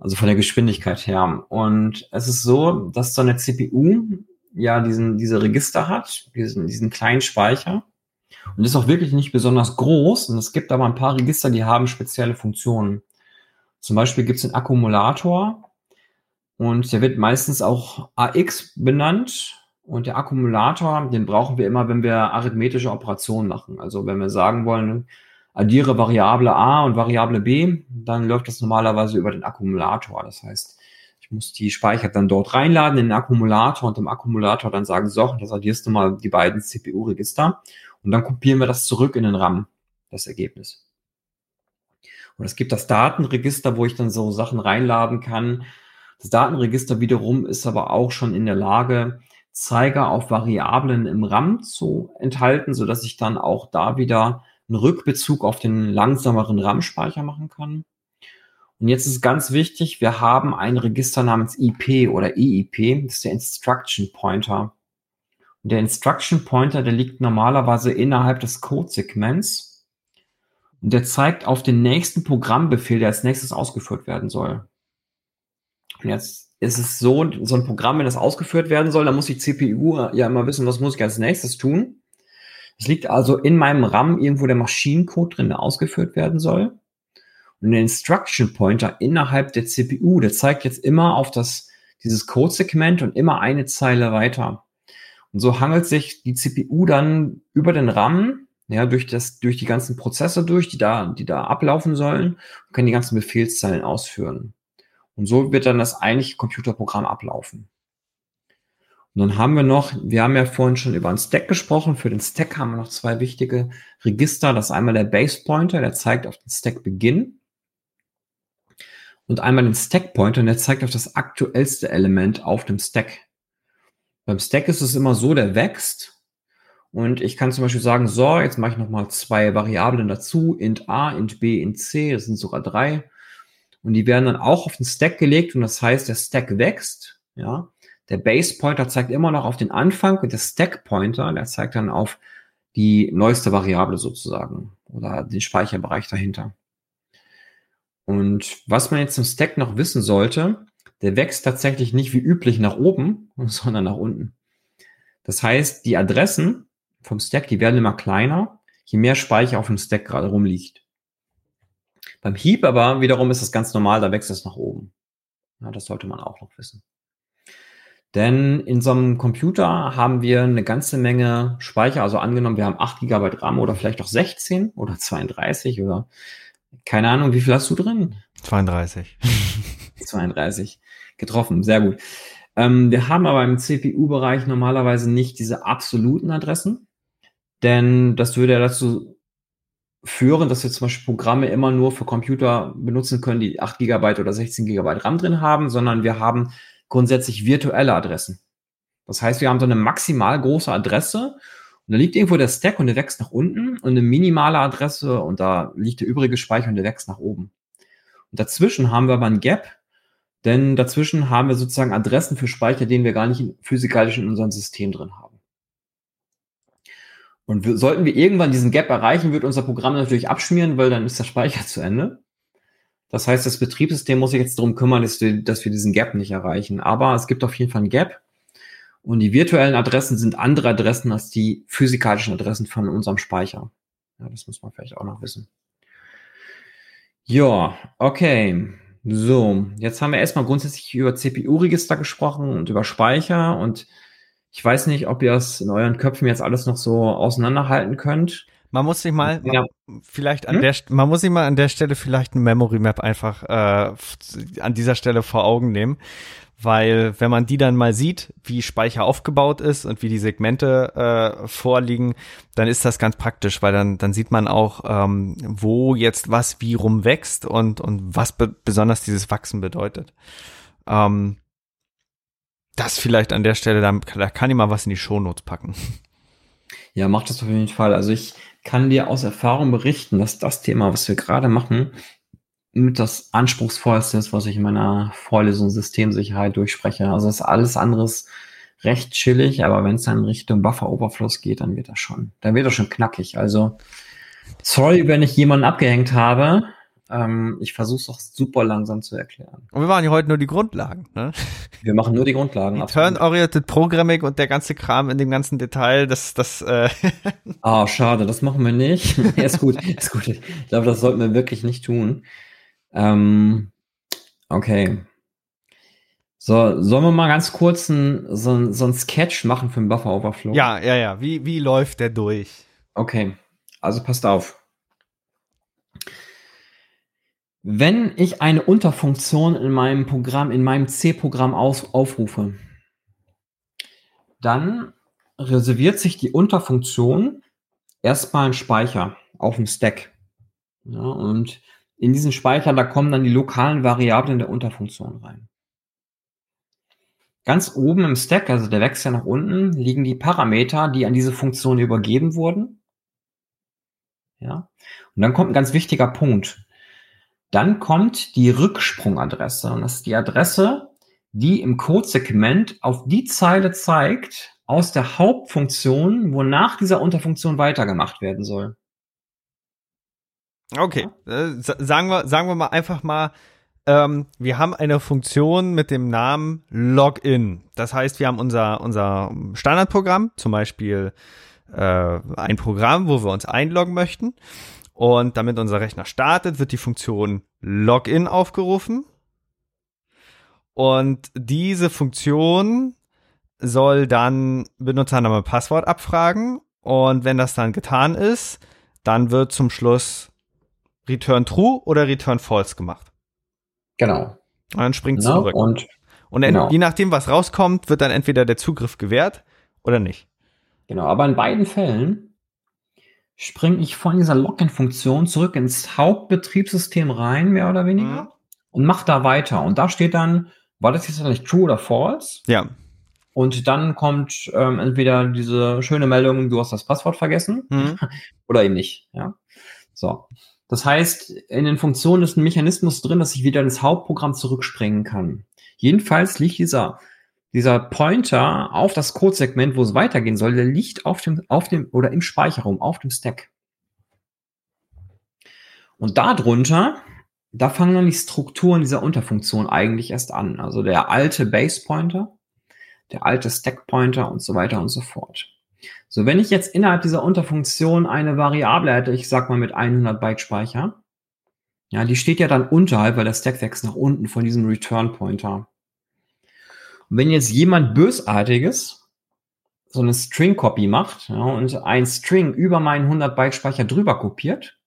Also von der Geschwindigkeit her. Und es ist so, dass so eine CPU ja diesen, diese Register hat, diesen, diesen kleinen Speicher. Und ist auch wirklich nicht besonders groß. Und es gibt aber ein paar Register, die haben spezielle Funktionen. Zum Beispiel gibt es einen Akkumulator und der wird meistens auch AX benannt. Und der Akkumulator, den brauchen wir immer, wenn wir arithmetische Operationen machen. Also wenn wir sagen wollen, addiere Variable A und Variable B, dann läuft das normalerweise über den Akkumulator. Das heißt, ich muss die Speicher dann dort reinladen in den Akkumulator und im Akkumulator dann sagen, so, das addierst du mal die beiden CPU-Register und dann kopieren wir das zurück in den RAM, das Ergebnis. Und es gibt das Datenregister, wo ich dann so Sachen reinladen kann. Das Datenregister wiederum ist aber auch schon in der Lage, Zeiger auf Variablen im RAM zu enthalten, so dass ich dann auch da wieder einen Rückbezug auf den langsameren RAM-Speicher machen kann. Und jetzt ist ganz wichtig, wir haben ein Register namens IP oder EIP, das ist der Instruction Pointer. Und der Instruction Pointer, der liegt normalerweise innerhalb des Codesegments und der zeigt auf den nächsten Programmbefehl, der als nächstes ausgeführt werden soll. Und jetzt ist es so, so ein Programm, wenn das ausgeführt werden soll, dann muss die CPU ja immer wissen, was muss ich als nächstes tun. Es liegt also in meinem RAM irgendwo der Maschinencode drin, der ausgeführt werden soll. Und der Instruction Pointer innerhalb der CPU, der zeigt jetzt immer auf das, dieses Codesegment und immer eine Zeile weiter. Und so hangelt sich die CPU dann über den RAM ja, durch das, durch die ganzen Prozesse durch, die da, die da ablaufen sollen, und kann die ganzen Befehlszeilen ausführen. Und so wird dann das eigentliche Computerprogramm ablaufen. Und dann haben wir noch, wir haben ja vorhin schon über einen Stack gesprochen. Für den Stack haben wir noch zwei wichtige Register. Das ist einmal der Base Pointer, der zeigt auf den Stack Beginn. Und einmal den Stack Pointer, der zeigt auf das aktuellste Element auf dem Stack. Beim Stack ist es immer so, der wächst und ich kann zum Beispiel sagen, so, jetzt mache ich nochmal zwei Variablen dazu, int a, int b, int c, das sind sogar drei. Und die werden dann auch auf den Stack gelegt und das heißt, der Stack wächst, ja. Der Base Pointer zeigt immer noch auf den Anfang und der Stack Pointer, der zeigt dann auf die neueste Variable sozusagen oder den Speicherbereich dahinter. Und was man jetzt zum Stack noch wissen sollte, der wächst tatsächlich nicht wie üblich nach oben, <laughs> sondern nach unten. Das heißt, die Adressen, vom Stack, die werden immer kleiner, je mehr Speicher auf dem Stack gerade rumliegt. Beim Heap aber wiederum ist das ganz normal, da wächst es nach oben. Ja, das sollte man auch noch wissen. Denn in so einem Computer haben wir eine ganze Menge Speicher. Also angenommen, wir haben 8 GB RAM oder vielleicht auch 16 oder 32 oder keine Ahnung, wie viel hast du drin? 32. 32. <laughs> Getroffen, sehr gut. Ähm, wir haben aber im CPU-Bereich normalerweise nicht diese absoluten Adressen, denn das würde ja dazu führen, dass wir zum Beispiel Programme immer nur für Computer benutzen können, die 8 GB oder 16 GB RAM drin haben, sondern wir haben grundsätzlich virtuelle Adressen. Das heißt, wir haben so eine maximal große Adresse und da liegt irgendwo der Stack und der wächst nach unten und eine minimale Adresse und da liegt der übrige Speicher und der wächst nach oben. Und dazwischen haben wir aber ein Gap, denn dazwischen haben wir sozusagen Adressen für Speicher, den wir gar nicht physikalisch in unserem System drin haben. Und wir, sollten wir irgendwann diesen Gap erreichen, wird unser Programm natürlich abschmieren, weil dann ist der Speicher zu Ende. Das heißt, das Betriebssystem muss sich jetzt darum kümmern, dass wir, dass wir diesen Gap nicht erreichen. Aber es gibt auf jeden Fall ein Gap. Und die virtuellen Adressen sind andere Adressen als die physikalischen Adressen von unserem Speicher. Ja, das muss man vielleicht auch noch wissen. Ja, okay. So, jetzt haben wir erstmal grundsätzlich über CPU-Register gesprochen und über Speicher und ich weiß nicht, ob ihr es in euren Köpfen jetzt alles noch so auseinanderhalten könnt. Man muss sich mal ja. vielleicht an hm? der man muss sich mal an der Stelle vielleicht ein Memory Map einfach äh, an dieser Stelle vor Augen nehmen, weil wenn man die dann mal sieht, wie Speicher aufgebaut ist und wie die Segmente äh, vorliegen, dann ist das ganz praktisch, weil dann dann sieht man auch, ähm, wo jetzt was wie rum wächst und und was be besonders dieses Wachsen bedeutet. Ähm, das vielleicht an der Stelle, da, da kann ich mal was in die Shownotes packen. Ja, macht das auf jeden Fall. Also ich kann dir aus Erfahrung berichten, dass das Thema, was wir gerade machen, mit das anspruchsvollste ist, was ich in meiner Vorlesung Systemsicherheit durchspreche. Also ist alles anderes recht chillig, aber wenn es dann Richtung Buffer-Oberfluss geht, dann wird das schon, dann wird das schon knackig. Also sorry, wenn ich jemanden abgehängt habe. Ähm, ich versuche es auch super langsam zu erklären. Und wir machen ja heute nur die Grundlagen. Ne? Wir machen nur die Grundlagen. Turn-Oriented Programming und der ganze Kram in dem ganzen Detail, das, das. Äh <laughs> ah, schade, das machen wir nicht. <laughs> ist gut, ist gut. Ich glaube, das sollten wir wirklich nicht tun. Ähm, okay. So, sollen wir mal ganz kurz ein, so, so ein Sketch machen für den Buffer Overflow? Ja, ja, ja. Wie, wie läuft der durch? Okay, also passt auf. Wenn ich eine Unterfunktion in meinem Programm, in meinem C-Programm aufrufe, dann reserviert sich die Unterfunktion erstmal einen Speicher auf dem Stack. Ja, und in diesen Speicher, da kommen dann die lokalen Variablen der Unterfunktion rein. Ganz oben im Stack, also der wächst ja nach unten, liegen die Parameter, die an diese Funktion übergeben wurden. Ja. Und dann kommt ein ganz wichtiger Punkt. Dann kommt die Rücksprungadresse. Und das ist die Adresse, die im Codesegment auf die Zeile zeigt aus der Hauptfunktion, wonach dieser Unterfunktion weitergemacht werden soll. Okay, äh, sagen wir, sagen wir mal einfach mal, ähm, wir haben eine Funktion mit dem Namen Login. Das heißt, wir haben unser, unser Standardprogramm, zum Beispiel äh, ein Programm, wo wir uns einloggen möchten. Und damit unser Rechner startet, wird die Funktion Login aufgerufen. Und diese Funktion soll dann Benutzername und Passwort abfragen. Und wenn das dann getan ist, dann wird zum Schluss Return True oder Return False gemacht. Genau. Und dann springt genau, zurück. Und, und genau. je nachdem, was rauskommt, wird dann entweder der Zugriff gewährt oder nicht. Genau, aber in beiden Fällen springe ich von dieser Login-Funktion zurück ins Hauptbetriebssystem rein, mehr oder weniger, mhm. und mache da weiter. Und da steht dann, war das jetzt eigentlich true oder false? Ja. Und dann kommt ähm, entweder diese schöne Meldung, du hast das Passwort vergessen, mhm. <laughs> oder eben nicht. Ja. So. Das heißt, in den Funktionen ist ein Mechanismus drin, dass ich wieder ins Hauptprogramm zurückspringen kann. Jedenfalls liegt dieser dieser Pointer auf das Codesegment, wo es weitergehen soll, der liegt auf dem, auf dem oder im Speicherraum, auf dem Stack. Und darunter, da fangen dann die Strukturen dieser Unterfunktion eigentlich erst an. Also der alte Base Pointer, der alte Stack Pointer und so weiter und so fort. So, wenn ich jetzt innerhalb dieser Unterfunktion eine Variable hätte, ich sag mal mit 100 Byte Speicher, ja, die steht ja dann unterhalb, weil der Stack wächst nach unten von diesem Return Pointer. Und wenn jetzt jemand Bösartiges so eine String-Copy macht ja, und ein String über meinen 100 Byte Speicher drüber kopiert,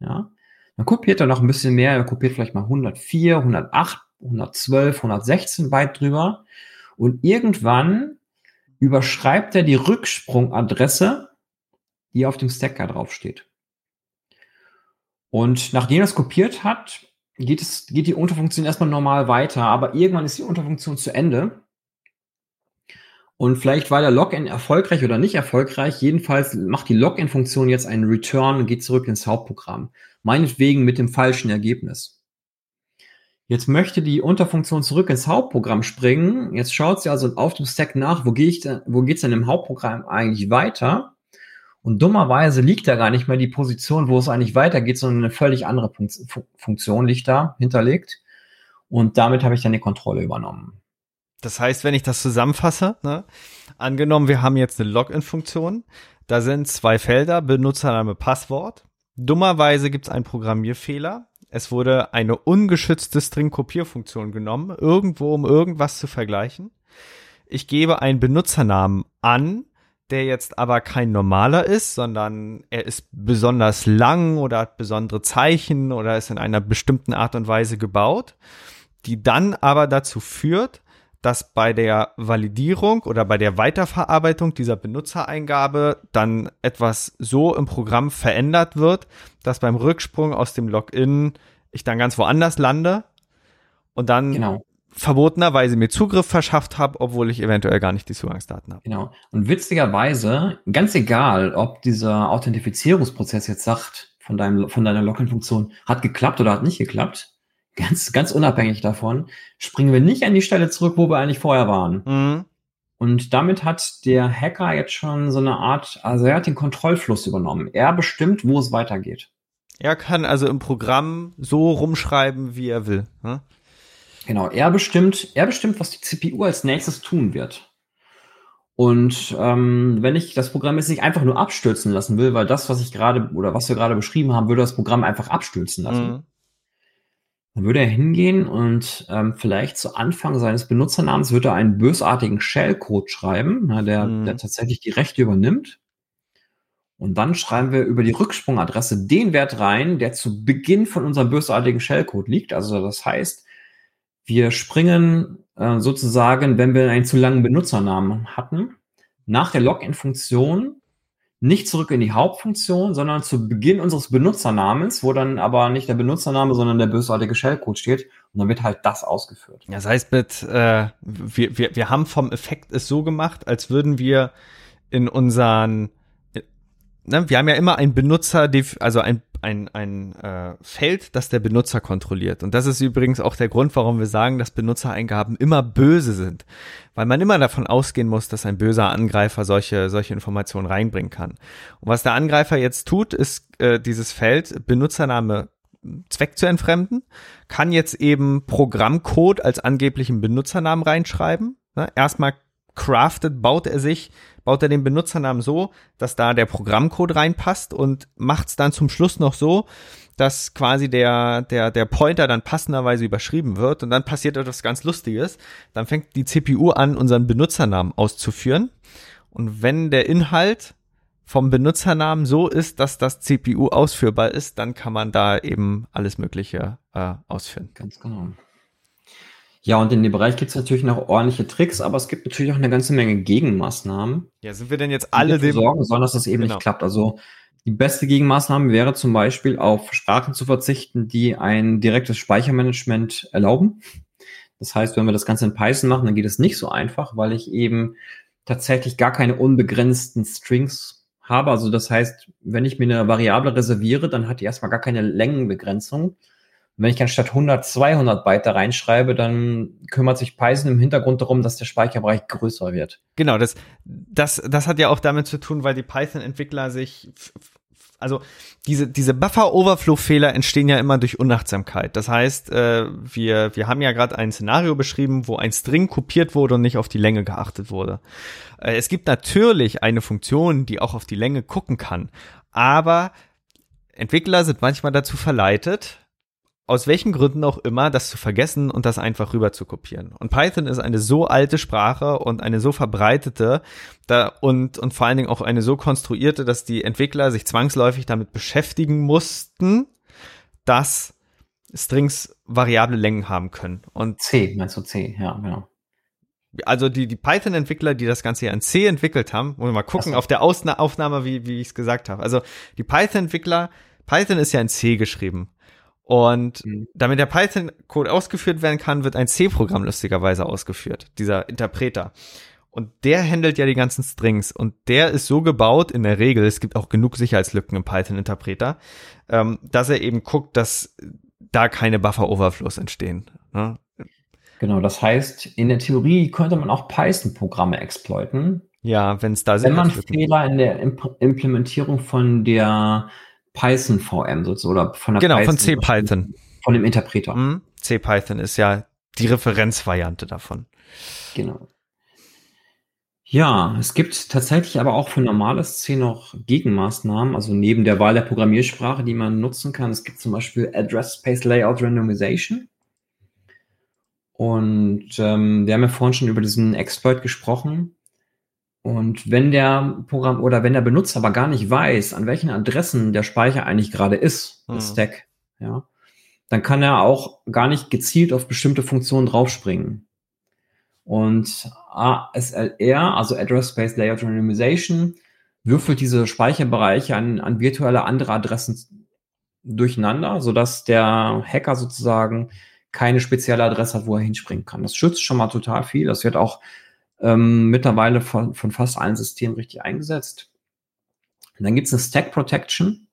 ja, dann kopiert er noch ein bisschen mehr, er kopiert vielleicht mal 104, 108, 112, 116 Byte drüber und irgendwann überschreibt er die Rücksprungadresse, die auf dem Stacker draufsteht. Und nachdem er es kopiert hat, geht, es, geht die Unterfunktion erstmal normal weiter, aber irgendwann ist die Unterfunktion zu Ende. Und vielleicht war der Login erfolgreich oder nicht erfolgreich. Jedenfalls macht die Login-Funktion jetzt einen Return und geht zurück ins Hauptprogramm. Meinetwegen mit dem falschen Ergebnis. Jetzt möchte die Unterfunktion zurück ins Hauptprogramm springen. Jetzt schaut sie also auf dem Stack nach, wo, gehe ich denn, denn im Hauptprogramm eigentlich weiter? Und dummerweise liegt da gar nicht mehr die Position, wo es eigentlich weitergeht, sondern eine völlig andere Funktion liegt da hinterlegt. Und damit habe ich dann die Kontrolle übernommen. Das heißt, wenn ich das zusammenfasse, ne, angenommen, wir haben jetzt eine Login-Funktion, da sind zwei Felder, Benutzername, Passwort. Dummerweise gibt es einen Programmierfehler. Es wurde eine ungeschützte String-Kopierfunktion genommen, irgendwo, um irgendwas zu vergleichen. Ich gebe einen Benutzernamen an, der jetzt aber kein normaler ist, sondern er ist besonders lang oder hat besondere Zeichen oder ist in einer bestimmten Art und Weise gebaut, die dann aber dazu führt, dass bei der Validierung oder bei der Weiterverarbeitung dieser Benutzereingabe dann etwas so im Programm verändert wird, dass beim Rücksprung aus dem Login ich dann ganz woanders lande und dann genau verbotenerweise mir Zugriff verschafft habe, obwohl ich eventuell gar nicht die Zugangsdaten habe. Genau. Und witzigerweise, ganz egal, ob dieser Authentifizierungsprozess jetzt sagt, von deinem, von deiner Login-Funktion hat geklappt oder hat nicht geklappt, ganz, ganz unabhängig davon, springen wir nicht an die Stelle zurück, wo wir eigentlich vorher waren. Mhm. Und damit hat der Hacker jetzt schon so eine Art, also er hat den Kontrollfluss übernommen. Er bestimmt, wo es weitergeht. Er kann also im Programm so rumschreiben, wie er will. Ne? Genau, er bestimmt, er bestimmt, was die CPU als nächstes tun wird. Und ähm, wenn ich das Programm jetzt nicht einfach nur abstürzen lassen will, weil das, was ich gerade oder was wir gerade beschrieben haben, würde das Programm einfach abstürzen lassen. Mhm. Dann würde er hingehen und ähm, vielleicht zu Anfang seines Benutzernamens würde er einen bösartigen Shellcode schreiben, na, der, mhm. der tatsächlich die Rechte übernimmt. Und dann schreiben wir über die Rücksprungadresse den Wert rein, der zu Beginn von unserem bösartigen Shellcode liegt. Also das heißt, wir springen äh, sozusagen, wenn wir einen zu langen Benutzernamen hatten, nach der Login-Funktion nicht zurück in die Hauptfunktion, sondern zu Beginn unseres Benutzernamens, wo dann aber nicht der Benutzername, sondern der bösartige Shellcode steht. Und dann wird halt das ausgeführt. Ja, das heißt mit, äh, wir, wir, wir haben vom Effekt es so gemacht, als würden wir in unseren, ne, wir haben ja immer ein Benutzer, also ein ein, ein äh, Feld, das der Benutzer kontrolliert. Und das ist übrigens auch der Grund, warum wir sagen, dass Benutzereingaben immer böse sind. Weil man immer davon ausgehen muss, dass ein böser Angreifer solche, solche Informationen reinbringen kann. Und was der Angreifer jetzt tut, ist äh, dieses Feld Benutzername Zweck zu entfremden, kann jetzt eben Programmcode als angeblichen Benutzernamen reinschreiben. Ne? Erstmal craftet, baut er sich baut er den Benutzernamen so, dass da der Programmcode reinpasst und macht es dann zum Schluss noch so, dass quasi der, der, der Pointer dann passenderweise überschrieben wird und dann passiert etwas ganz Lustiges. Dann fängt die CPU an, unseren Benutzernamen auszuführen. Und wenn der Inhalt vom Benutzernamen so ist, dass das CPU ausführbar ist, dann kann man da eben alles Mögliche äh, ausführen. Ganz genau. Ja, und in dem Bereich gibt es natürlich noch ordentliche Tricks, aber es gibt natürlich auch eine ganze Menge Gegenmaßnahmen. Ja, sind wir denn jetzt alle dafür sorgen sollen, dass das eben genau. nicht klappt? Also die beste Gegenmaßnahme wäre zum Beispiel auf Sprachen zu verzichten, die ein direktes Speichermanagement erlauben. Das heißt, wenn wir das Ganze in Python machen, dann geht es nicht so einfach, weil ich eben tatsächlich gar keine unbegrenzten Strings habe. Also das heißt, wenn ich mir eine Variable reserviere, dann hat die erstmal gar keine Längenbegrenzung. Und wenn ich anstatt 100 200 Byte da reinschreibe, dann kümmert sich Python im Hintergrund darum, dass der Speicherbereich größer wird. Genau, das, das, das hat ja auch damit zu tun, weil die Python-Entwickler sich also diese, diese Buffer-Overflow-Fehler entstehen ja immer durch Unachtsamkeit. Das heißt, äh, wir, wir haben ja gerade ein Szenario beschrieben, wo ein String kopiert wurde und nicht auf die Länge geachtet wurde. Äh, es gibt natürlich eine Funktion, die auch auf die Länge gucken kann, aber Entwickler sind manchmal dazu verleitet, aus welchen Gründen auch immer, das zu vergessen und das einfach rüber zu kopieren. Und Python ist eine so alte Sprache und eine so verbreitete da, und, und vor allen Dingen auch eine so konstruierte, dass die Entwickler sich zwangsläufig damit beschäftigen mussten, dass Strings variable Längen haben können. Und C, meinst du C, ja, genau. Also die, die Python-Entwickler, die das Ganze ja in C entwickelt haben, wollen wir mal gucken so. auf der Ausna Aufnahme, wie, wie ich es gesagt habe. Also die Python-Entwickler, Python ist ja in C geschrieben. Und mhm. damit der Python-Code ausgeführt werden kann, wird ein C-Programm lustigerweise ausgeführt, dieser Interpreter. Und der handelt ja die ganzen Strings und der ist so gebaut in der Regel, es gibt auch genug Sicherheitslücken im Python-Interpreter, ähm, dass er eben guckt, dass da keine Buffer-Overflows entstehen. Ne? Genau, das heißt, in der Theorie könnte man auch Python-Programme exploiten. Ja, wenn es da Wenn man Fehler in der Imp Implementierung von der Python VM sozusagen oder von der Genau, Python, von C-Python. Von dem Interpreter. Mhm. C-Python ist ja die Referenzvariante davon. Genau. Ja, es gibt tatsächlich aber auch für normales C noch Gegenmaßnahmen, also neben der Wahl der Programmiersprache, die man nutzen kann. Es gibt zum Beispiel Address Space Layout Randomization. Und ähm, wir haben ja vorhin schon über diesen Exploit gesprochen. Und wenn der Programm oder wenn der Benutzer aber gar nicht weiß, an welchen Adressen der Speicher eigentlich gerade ist, mhm. das Stack, ja, dann kann er auch gar nicht gezielt auf bestimmte Funktionen draufspringen. Und ASLR, also Address Space Layout Randomization, würfelt diese Speicherbereiche an, an virtuelle andere Adressen durcheinander, sodass der Hacker sozusagen keine spezielle Adresse hat, wo er hinspringen kann. Das schützt schon mal total viel. Das wird auch ähm, mittlerweile von, von fast allen Systemen richtig eingesetzt. Und dann gibt es eine Stack Protection.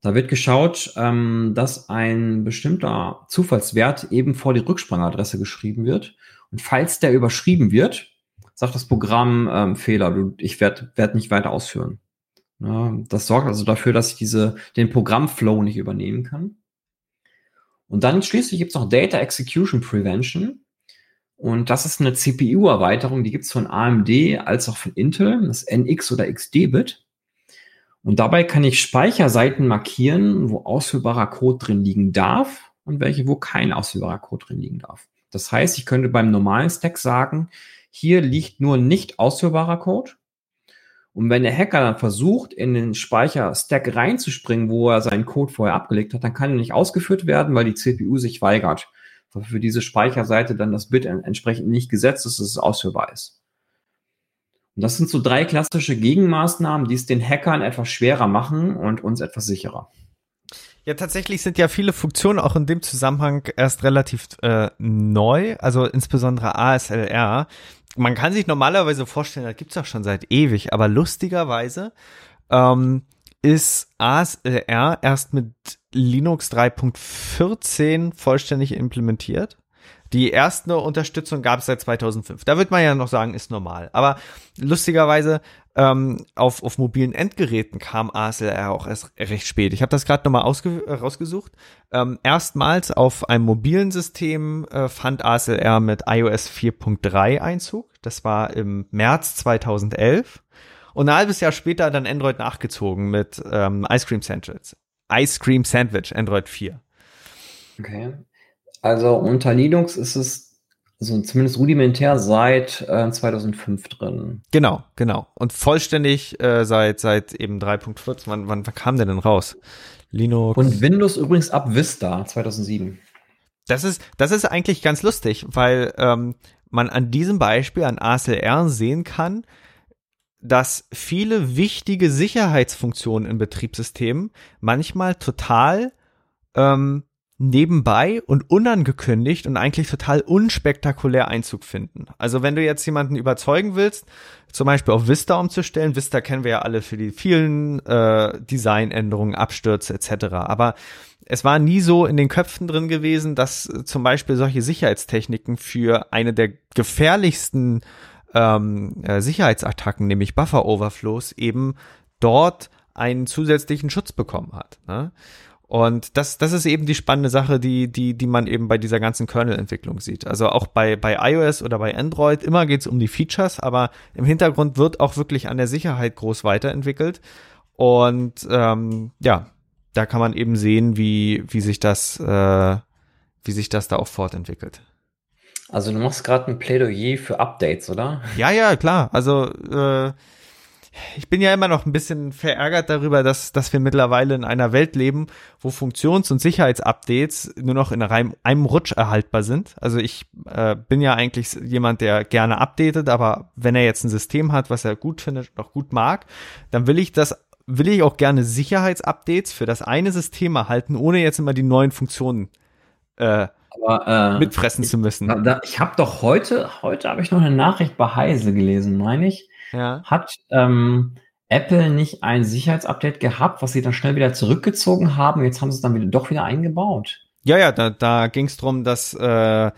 Da wird geschaut, ähm, dass ein bestimmter Zufallswert eben vor die Rücksprangadresse geschrieben wird. Und falls der überschrieben wird, sagt das Programm ähm, Fehler, du, ich werde werd nicht weiter ausführen. Ja, das sorgt also dafür, dass ich diese, den Programmflow nicht übernehmen kann. Und dann schließlich gibt es noch Data Execution Prevention. Und das ist eine CPU-Erweiterung, die gibt es von AMD als auch von Intel, das NX oder XD-Bit. Und dabei kann ich Speicherseiten markieren, wo ausführbarer Code drin liegen darf und welche, wo kein ausführbarer Code drin liegen darf. Das heißt, ich könnte beim normalen Stack sagen, hier liegt nur nicht ausführbarer Code. Und wenn der Hacker dann versucht, in den Speicher-Stack reinzuspringen, wo er seinen Code vorher abgelegt hat, dann kann er nicht ausgeführt werden, weil die CPU sich weigert. Für diese Speicherseite dann das Bit entsprechend nicht gesetzt ist, dass es ausführbar ist. Und das sind so drei klassische Gegenmaßnahmen, die es den Hackern etwas schwerer machen und uns etwas sicherer. Ja, tatsächlich sind ja viele Funktionen auch in dem Zusammenhang erst relativ äh, neu, also insbesondere ASLR. Man kann sich normalerweise vorstellen, das gibt's auch schon seit ewig, aber lustigerweise ähm, ist ASLR erst mit Linux 3.14 vollständig implementiert. Die erste Unterstützung gab es seit 2005. Da wird man ja noch sagen, ist normal. Aber lustigerweise ähm, auf, auf mobilen Endgeräten kam ASLR auch erst recht spät. Ich habe das gerade nochmal äh, rausgesucht. Ähm, erstmals auf einem mobilen System äh, fand ASLR mit iOS 4.3 Einzug. Das war im März 2011. Und ein halbes Jahr später dann Android nachgezogen mit ähm, Ice Cream Sandwich. Ice Cream Sandwich, Android 4. Okay. Also unter Linux ist es also zumindest rudimentär seit äh, 2005 drin. Genau, genau. Und vollständig äh, seit seit eben 3.14. Wann, wann kam der denn raus? Linux. Und Windows übrigens ab Vista 2007. Das ist das ist eigentlich ganz lustig, weil ähm, man an diesem Beispiel an ASLR sehen kann, dass viele wichtige Sicherheitsfunktionen in Betriebssystemen manchmal total ähm, nebenbei und unangekündigt und eigentlich total unspektakulär Einzug finden. Also wenn du jetzt jemanden überzeugen willst, zum Beispiel auf Vista umzustellen, Vista kennen wir ja alle für die vielen äh, Designänderungen, Abstürze etc. Aber es war nie so in den Köpfen drin gewesen, dass äh, zum Beispiel solche Sicherheitstechniken für eine der gefährlichsten ähm, äh, Sicherheitsattacken, nämlich Buffer Overflows, eben dort einen zusätzlichen Schutz bekommen hat. Ne? Und das, das ist eben die spannende Sache, die, die, die man eben bei dieser ganzen Kernel-Entwicklung sieht. Also auch bei, bei iOS oder bei Android, immer geht es um die Features, aber im Hintergrund wird auch wirklich an der Sicherheit groß weiterentwickelt. Und ähm, ja, da kann man eben sehen, wie, wie sich das, äh, wie sich das da auch fortentwickelt. Also du machst gerade ein Plädoyer für Updates, oder? Ja, ja, klar. Also äh, ich bin ja immer noch ein bisschen verärgert darüber, dass, dass wir mittlerweile in einer Welt leben, wo Funktions- und Sicherheitsupdates nur noch in einem, einem Rutsch erhaltbar sind. Also ich äh, bin ja eigentlich jemand, der gerne updatet, aber wenn er jetzt ein System hat, was er gut findet und auch gut mag, dann will ich das will ich auch gerne Sicherheitsupdates für das eine System erhalten, ohne jetzt immer die neuen Funktionen äh, aber, äh, mitfressen zu müssen. Da, ich habe doch heute, heute habe ich noch eine Nachricht bei Heise gelesen, meine ich. Ja. Hat ähm, Apple nicht ein Sicherheitsupdate gehabt, was sie dann schnell wieder zurückgezogen haben? Jetzt haben sie es dann wieder, doch wieder eingebaut. Ja, ja, da, da ging es darum, dass äh,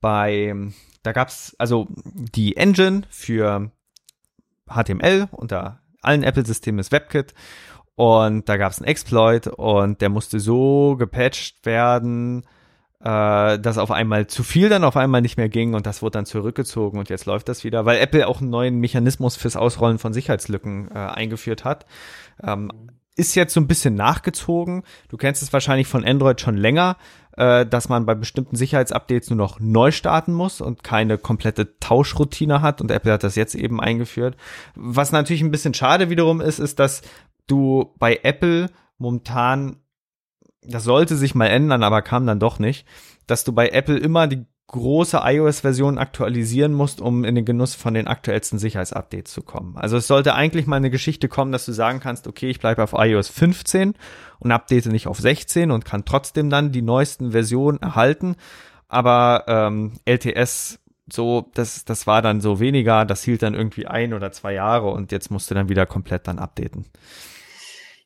bei, da gab es also die Engine für HTML unter allen Apple-Systemen ist WebKit und da gab es einen Exploit und der musste so gepatcht werden, äh, dass auf einmal zu viel dann auf einmal nicht mehr ging und das wurde dann zurückgezogen und jetzt läuft das wieder, weil Apple auch einen neuen Mechanismus fürs Ausrollen von Sicherheitslücken äh, eingeführt hat. Ähm, ist jetzt so ein bisschen nachgezogen. Du kennst es wahrscheinlich von Android schon länger, äh, dass man bei bestimmten Sicherheitsupdates nur noch neu starten muss und keine komplette Tauschroutine hat. Und Apple hat das jetzt eben eingeführt. Was natürlich ein bisschen schade wiederum ist, ist, dass du bei Apple momentan das sollte sich mal ändern, aber kam dann doch nicht, dass du bei Apple immer die große iOS-Version aktualisieren musst, um in den Genuss von den aktuellsten Sicherheitsupdates zu kommen. Also es sollte eigentlich mal eine Geschichte kommen, dass du sagen kannst, okay, ich bleibe auf iOS 15 und update nicht auf 16 und kann trotzdem dann die neuesten Versionen erhalten. Aber ähm, LTS so, das, das war dann so weniger, das hielt dann irgendwie ein oder zwei Jahre und jetzt musst du dann wieder komplett dann updaten.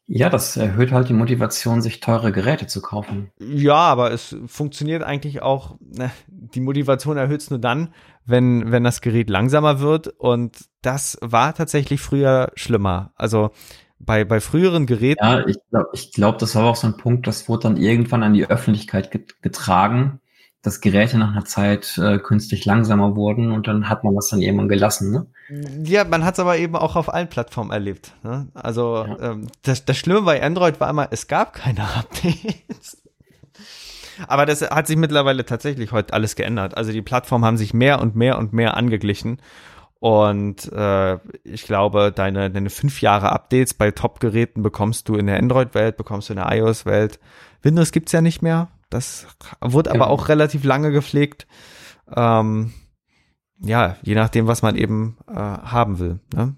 Ja, das erhöht halt die Motivation, sich teure Geräte zu kaufen. Ja, aber es funktioniert eigentlich auch, ne, die Motivation erhöht es nur dann, wenn, wenn das Gerät langsamer wird. Und das war tatsächlich früher schlimmer. Also bei, bei früheren Geräten. Ja, ich glaube, ich glaub, das war auch so ein Punkt, das wurde dann irgendwann an die Öffentlichkeit getragen dass Geräte nach einer Zeit äh, künstlich langsamer wurden und dann hat man das dann irgendwann gelassen. Ne? Ja, man hat es aber eben auch auf allen Plattformen erlebt. Ne? Also ja. ähm, das, das Schlimme bei Android war immer, es gab keine <laughs> Updates. Aber das hat sich mittlerweile tatsächlich heute alles geändert. Also die Plattformen haben sich mehr und mehr und mehr angeglichen. Und äh, ich glaube, deine, deine fünf Jahre Updates bei Top-Geräten bekommst du in der Android-Welt, bekommst du in der iOS-Welt. Windows gibt's ja nicht mehr. Das wurde aber auch relativ lange gepflegt. Ähm, ja, je nachdem, was man eben äh, haben will. Ne?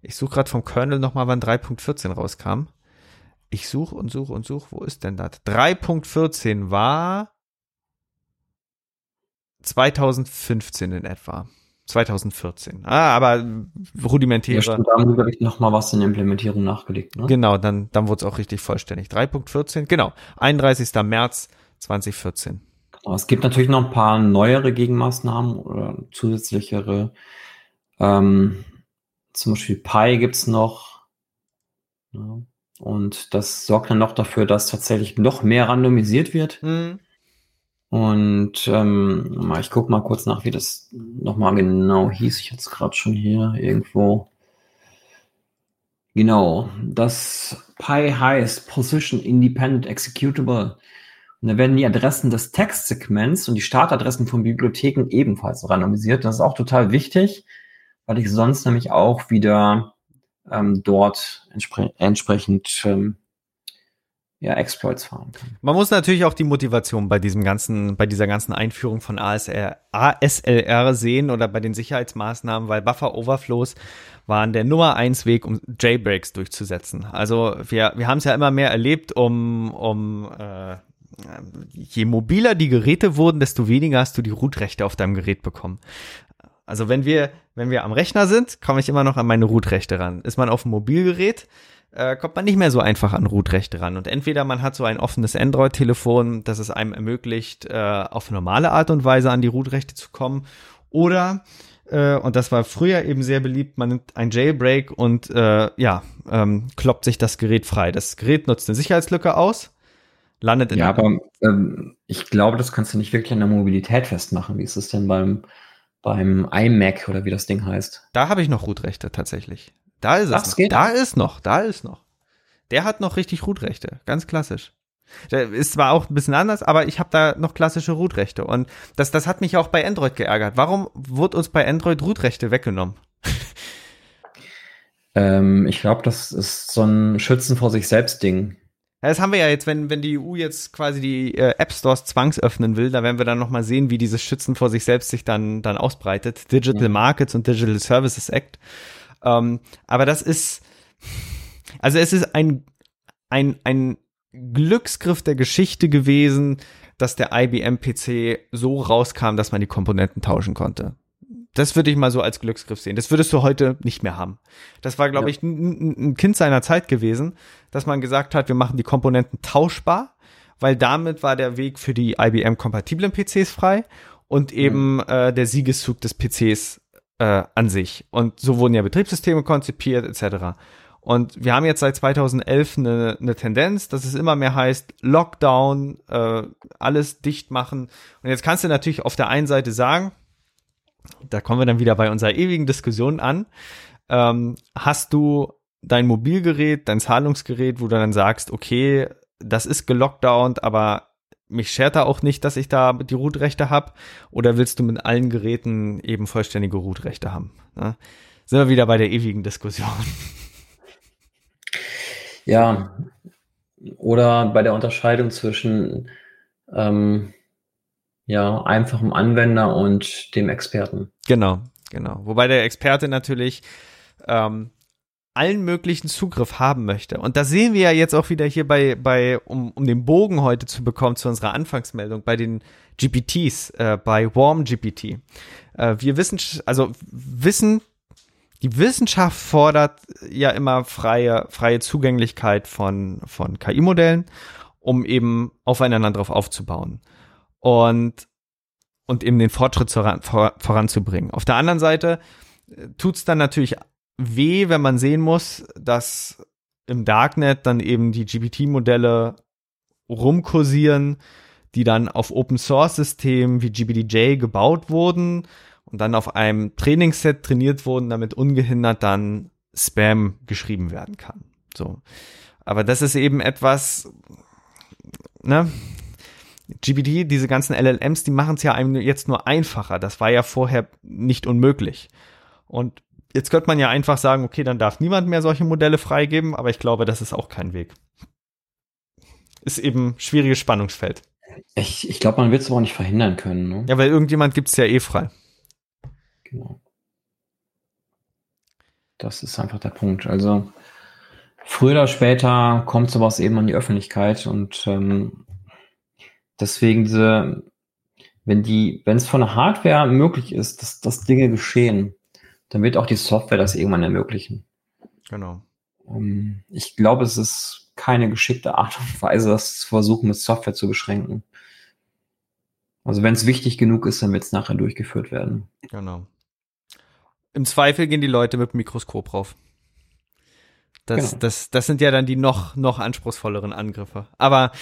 Ich suche gerade vom Kernel nochmal, wann 3.14 rauskam. Ich suche und suche und suche. Wo ist denn das? 3.14 war 2015 in etwa. 2014. Ah, aber rudimentäre. Ja, stimmt, da haben wir noch mal was in der Implementierung nachgelegt. Ne? Genau, dann, dann wurde es auch richtig vollständig. 3.14, genau. 31. März 2014. Genau, es gibt natürlich noch ein paar neuere Gegenmaßnahmen oder zusätzlichere. Ähm, zum Beispiel Pi gibt's noch. Ja, und das sorgt dann noch dafür, dass tatsächlich noch mehr randomisiert wird. Mhm. Und ähm, ich gucke mal kurz nach, wie das nochmal genau hieß. Ich es gerade schon hier irgendwo. Genau, das Pi heißt Position Independent Executable. Und da werden die Adressen des Textsegments und die Startadressen von Bibliotheken ebenfalls randomisiert. Das ist auch total wichtig, weil ich sonst nämlich auch wieder ähm, dort entspre entsprechend ähm, ja, Exploits fahren kann. Man muss natürlich auch die Motivation bei diesem ganzen, bei dieser ganzen Einführung von ASR, ASLR sehen oder bei den Sicherheitsmaßnahmen, weil Buffer Overflows waren der Nummer eins Weg, um Jailbreaks durchzusetzen. Also wir, wir haben es ja immer mehr erlebt, um, um äh, je mobiler die Geräte wurden, desto weniger hast du die Root-Rechte auf deinem Gerät bekommen. Also wenn wir, wenn wir am Rechner sind, komme ich immer noch an meine Root-Rechte ran. Ist man auf dem Mobilgerät, äh, kommt man nicht mehr so einfach an Root-Rechte ran. Und entweder man hat so ein offenes Android-Telefon, das es einem ermöglicht, äh, auf normale Art und Weise an die Root-Rechte zu kommen, oder äh, und das war früher eben sehr beliebt, man nimmt ein Jailbreak und äh, ja, ähm, kloppt sich das Gerät frei. Das Gerät nutzt eine Sicherheitslücke aus, landet in Ja, aber ähm, ich glaube, das kannst du nicht wirklich an der Mobilität festmachen. Wie ist es denn beim, beim iMac oder wie das Ding heißt? Da habe ich noch Root-Rechte tatsächlich. Da ist Ach, es. Noch. Da ist noch, da ist noch. Der hat noch richtig Root-Rechte, ganz klassisch. Der ist zwar auch ein bisschen anders, aber ich habe da noch klassische Root-Rechte. Und das, das hat mich auch bei Android geärgert. Warum wurde uns bei Android Root-Rechte weggenommen? Ähm, ich glaube, das ist so ein Schützen vor sich selbst Ding. Ja, das haben wir ja jetzt, wenn, wenn die EU jetzt quasi die äh, App Stores zwangsöffnen will, da werden wir dann nochmal sehen, wie dieses Schützen vor sich selbst sich dann, dann ausbreitet. Digital ja. Markets und Digital Services Act. Ähm, aber das ist, also es ist ein, ein, ein Glücksgriff der Geschichte gewesen, dass der IBM PC so rauskam, dass man die Komponenten tauschen konnte. Das würde ich mal so als Glücksgriff sehen. Das würdest du heute nicht mehr haben. Das war, glaube ja. ich, ein, ein Kind seiner Zeit gewesen, dass man gesagt hat, wir machen die Komponenten tauschbar, weil damit war der Weg für die IBM-kompatiblen PCs frei und eben mhm. äh, der Siegeszug des PCs äh, an sich. Und so wurden ja Betriebssysteme konzipiert etc. Und wir haben jetzt seit 2011 eine, eine Tendenz, dass es immer mehr heißt, Lockdown, äh, alles dicht machen. Und jetzt kannst du natürlich auf der einen Seite sagen, da kommen wir dann wieder bei unserer ewigen Diskussion an. Ähm, hast du dein Mobilgerät, dein Zahlungsgerät, wo du dann sagst, okay, das ist gelockdownt, aber mich schert da auch nicht, dass ich da die Root-Rechte habe? Oder willst du mit allen Geräten eben vollständige Root-Rechte haben? Ne? Sind wir wieder bei der ewigen Diskussion. <laughs> Ja, oder bei der Unterscheidung zwischen ähm, ja, einfachem Anwender und dem Experten. Genau, genau. Wobei der Experte natürlich ähm, allen möglichen Zugriff haben möchte. Und da sehen wir ja jetzt auch wieder hier bei, bei um, um den Bogen heute zu bekommen zu unserer Anfangsmeldung, bei den GPTs, äh, bei Warm GPT. Äh, wir wissen, also Wissen, die Wissenschaft fordert ja immer freie, freie Zugänglichkeit von, von KI-Modellen, um eben aufeinander drauf aufzubauen und, und eben den Fortschritt voran, voranzubringen. Auf der anderen Seite äh, tut's dann natürlich weh, wenn man sehen muss, dass im Darknet dann eben die GPT-Modelle rumkursieren, die dann auf Open Source Systemen wie GBDJ gebaut wurden und dann auf einem Trainingsset trainiert wurden, damit ungehindert dann Spam geschrieben werden kann. So. Aber das ist eben etwas, ne? GPT, diese ganzen LLMs, die machen es ja einem jetzt nur einfacher. Das war ja vorher nicht unmöglich. Und jetzt könnte man ja einfach sagen, okay, dann darf niemand mehr solche Modelle freigeben, aber ich glaube, das ist auch kein Weg. Ist eben schwieriges Spannungsfeld. Ich, ich glaube, man wird es aber auch nicht verhindern können. Ne? Ja, weil irgendjemand gibt es ja eh frei. Genau. Das ist einfach der Punkt. Also früher oder später kommt sowas eben an die Öffentlichkeit und ähm, deswegen diese, wenn die, wenn es von der Hardware möglich ist, dass, dass Dinge geschehen, dann wird auch die Software das irgendwann ermöglichen. Genau. Ähm, ich glaube, es ist keine geschickte Art und Weise, das zu versuchen, mit Software zu beschränken. Also wenn es wichtig genug ist, dann wird es nachher durchgeführt werden. Genau. Im Zweifel gehen die Leute mit dem Mikroskop rauf. Das, genau. das, das sind ja dann die noch, noch anspruchsvolleren Angriffe. Aber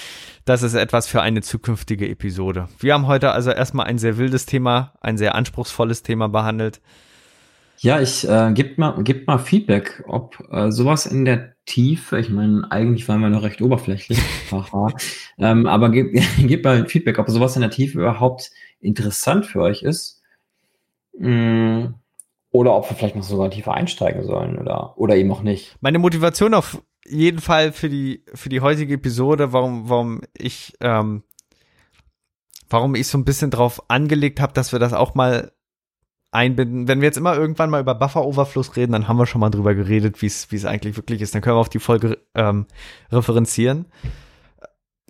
das ist etwas für eine zukünftige Episode. Wir haben heute also erstmal ein sehr wildes Thema, ein sehr anspruchsvolles Thema behandelt. Ja, ich äh, gib mal, gib mal Feedback, ob äh, sowas in der Tiefe, ich meine, eigentlich waren wir noch recht oberflächlich, <laughs> haha, ähm, aber gib, <laughs> gib mal Feedback, ob sowas in der Tiefe überhaupt interessant für euch ist. Mm oder ob wir vielleicht noch sogar tiefer einsteigen sollen oder, oder eben auch nicht. Meine Motivation auf jeden Fall für die, für die heutige Episode, warum, warum ich, ähm, warum ich so ein bisschen drauf angelegt habe, dass wir das auch mal einbinden. Wenn wir jetzt immer irgendwann mal über Buffer-Overfluss reden, dann haben wir schon mal drüber geredet, wie es eigentlich wirklich ist. Dann können wir auf die Folge ähm, referenzieren.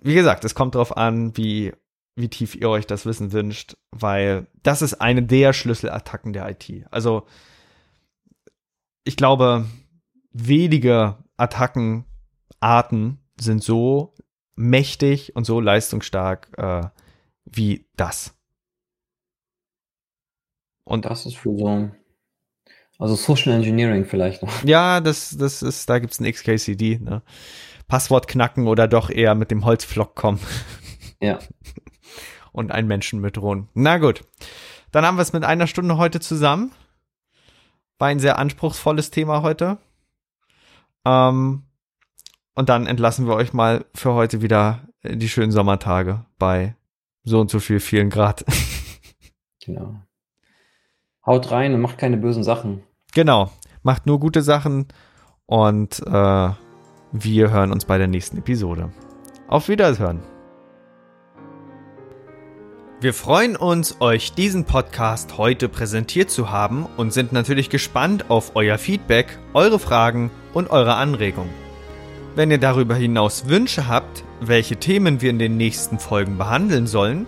Wie gesagt, es kommt darauf an, wie wie tief ihr euch das Wissen wünscht, weil das ist eine der Schlüsselattacken der IT. Also ich glaube, wenige Attackenarten sind so mächtig und so leistungsstark äh, wie das. Und das ist für so, also Social Engineering vielleicht noch. Ja, das, das ist, da gibt's ein XKCD, ne? Passwort knacken oder doch eher mit dem Holzflock kommen. <laughs> Ja. und einen Menschen mit drohen. Na gut. Dann haben wir es mit einer Stunde heute zusammen. War ein sehr anspruchsvolles Thema heute. Ähm, Und dann entlassen wir euch mal für heute wieder die schönen Sommertage bei so und so viel vielen Grad. <laughs> Genau. Haut rein und macht keine bösen Sachen. Genau. Macht nur gute Sachen und äh, wir hören uns bei der nächsten Episode. Auf Wiederhören. Wir freuen uns, euch diesen Podcast heute präsentiert zu haben und sind natürlich gespannt auf euer Feedback, eure Fragen und eure Anregungen. Wenn ihr darüber hinaus Wünsche habt, welche Themen wir in den nächsten Folgen behandeln sollen,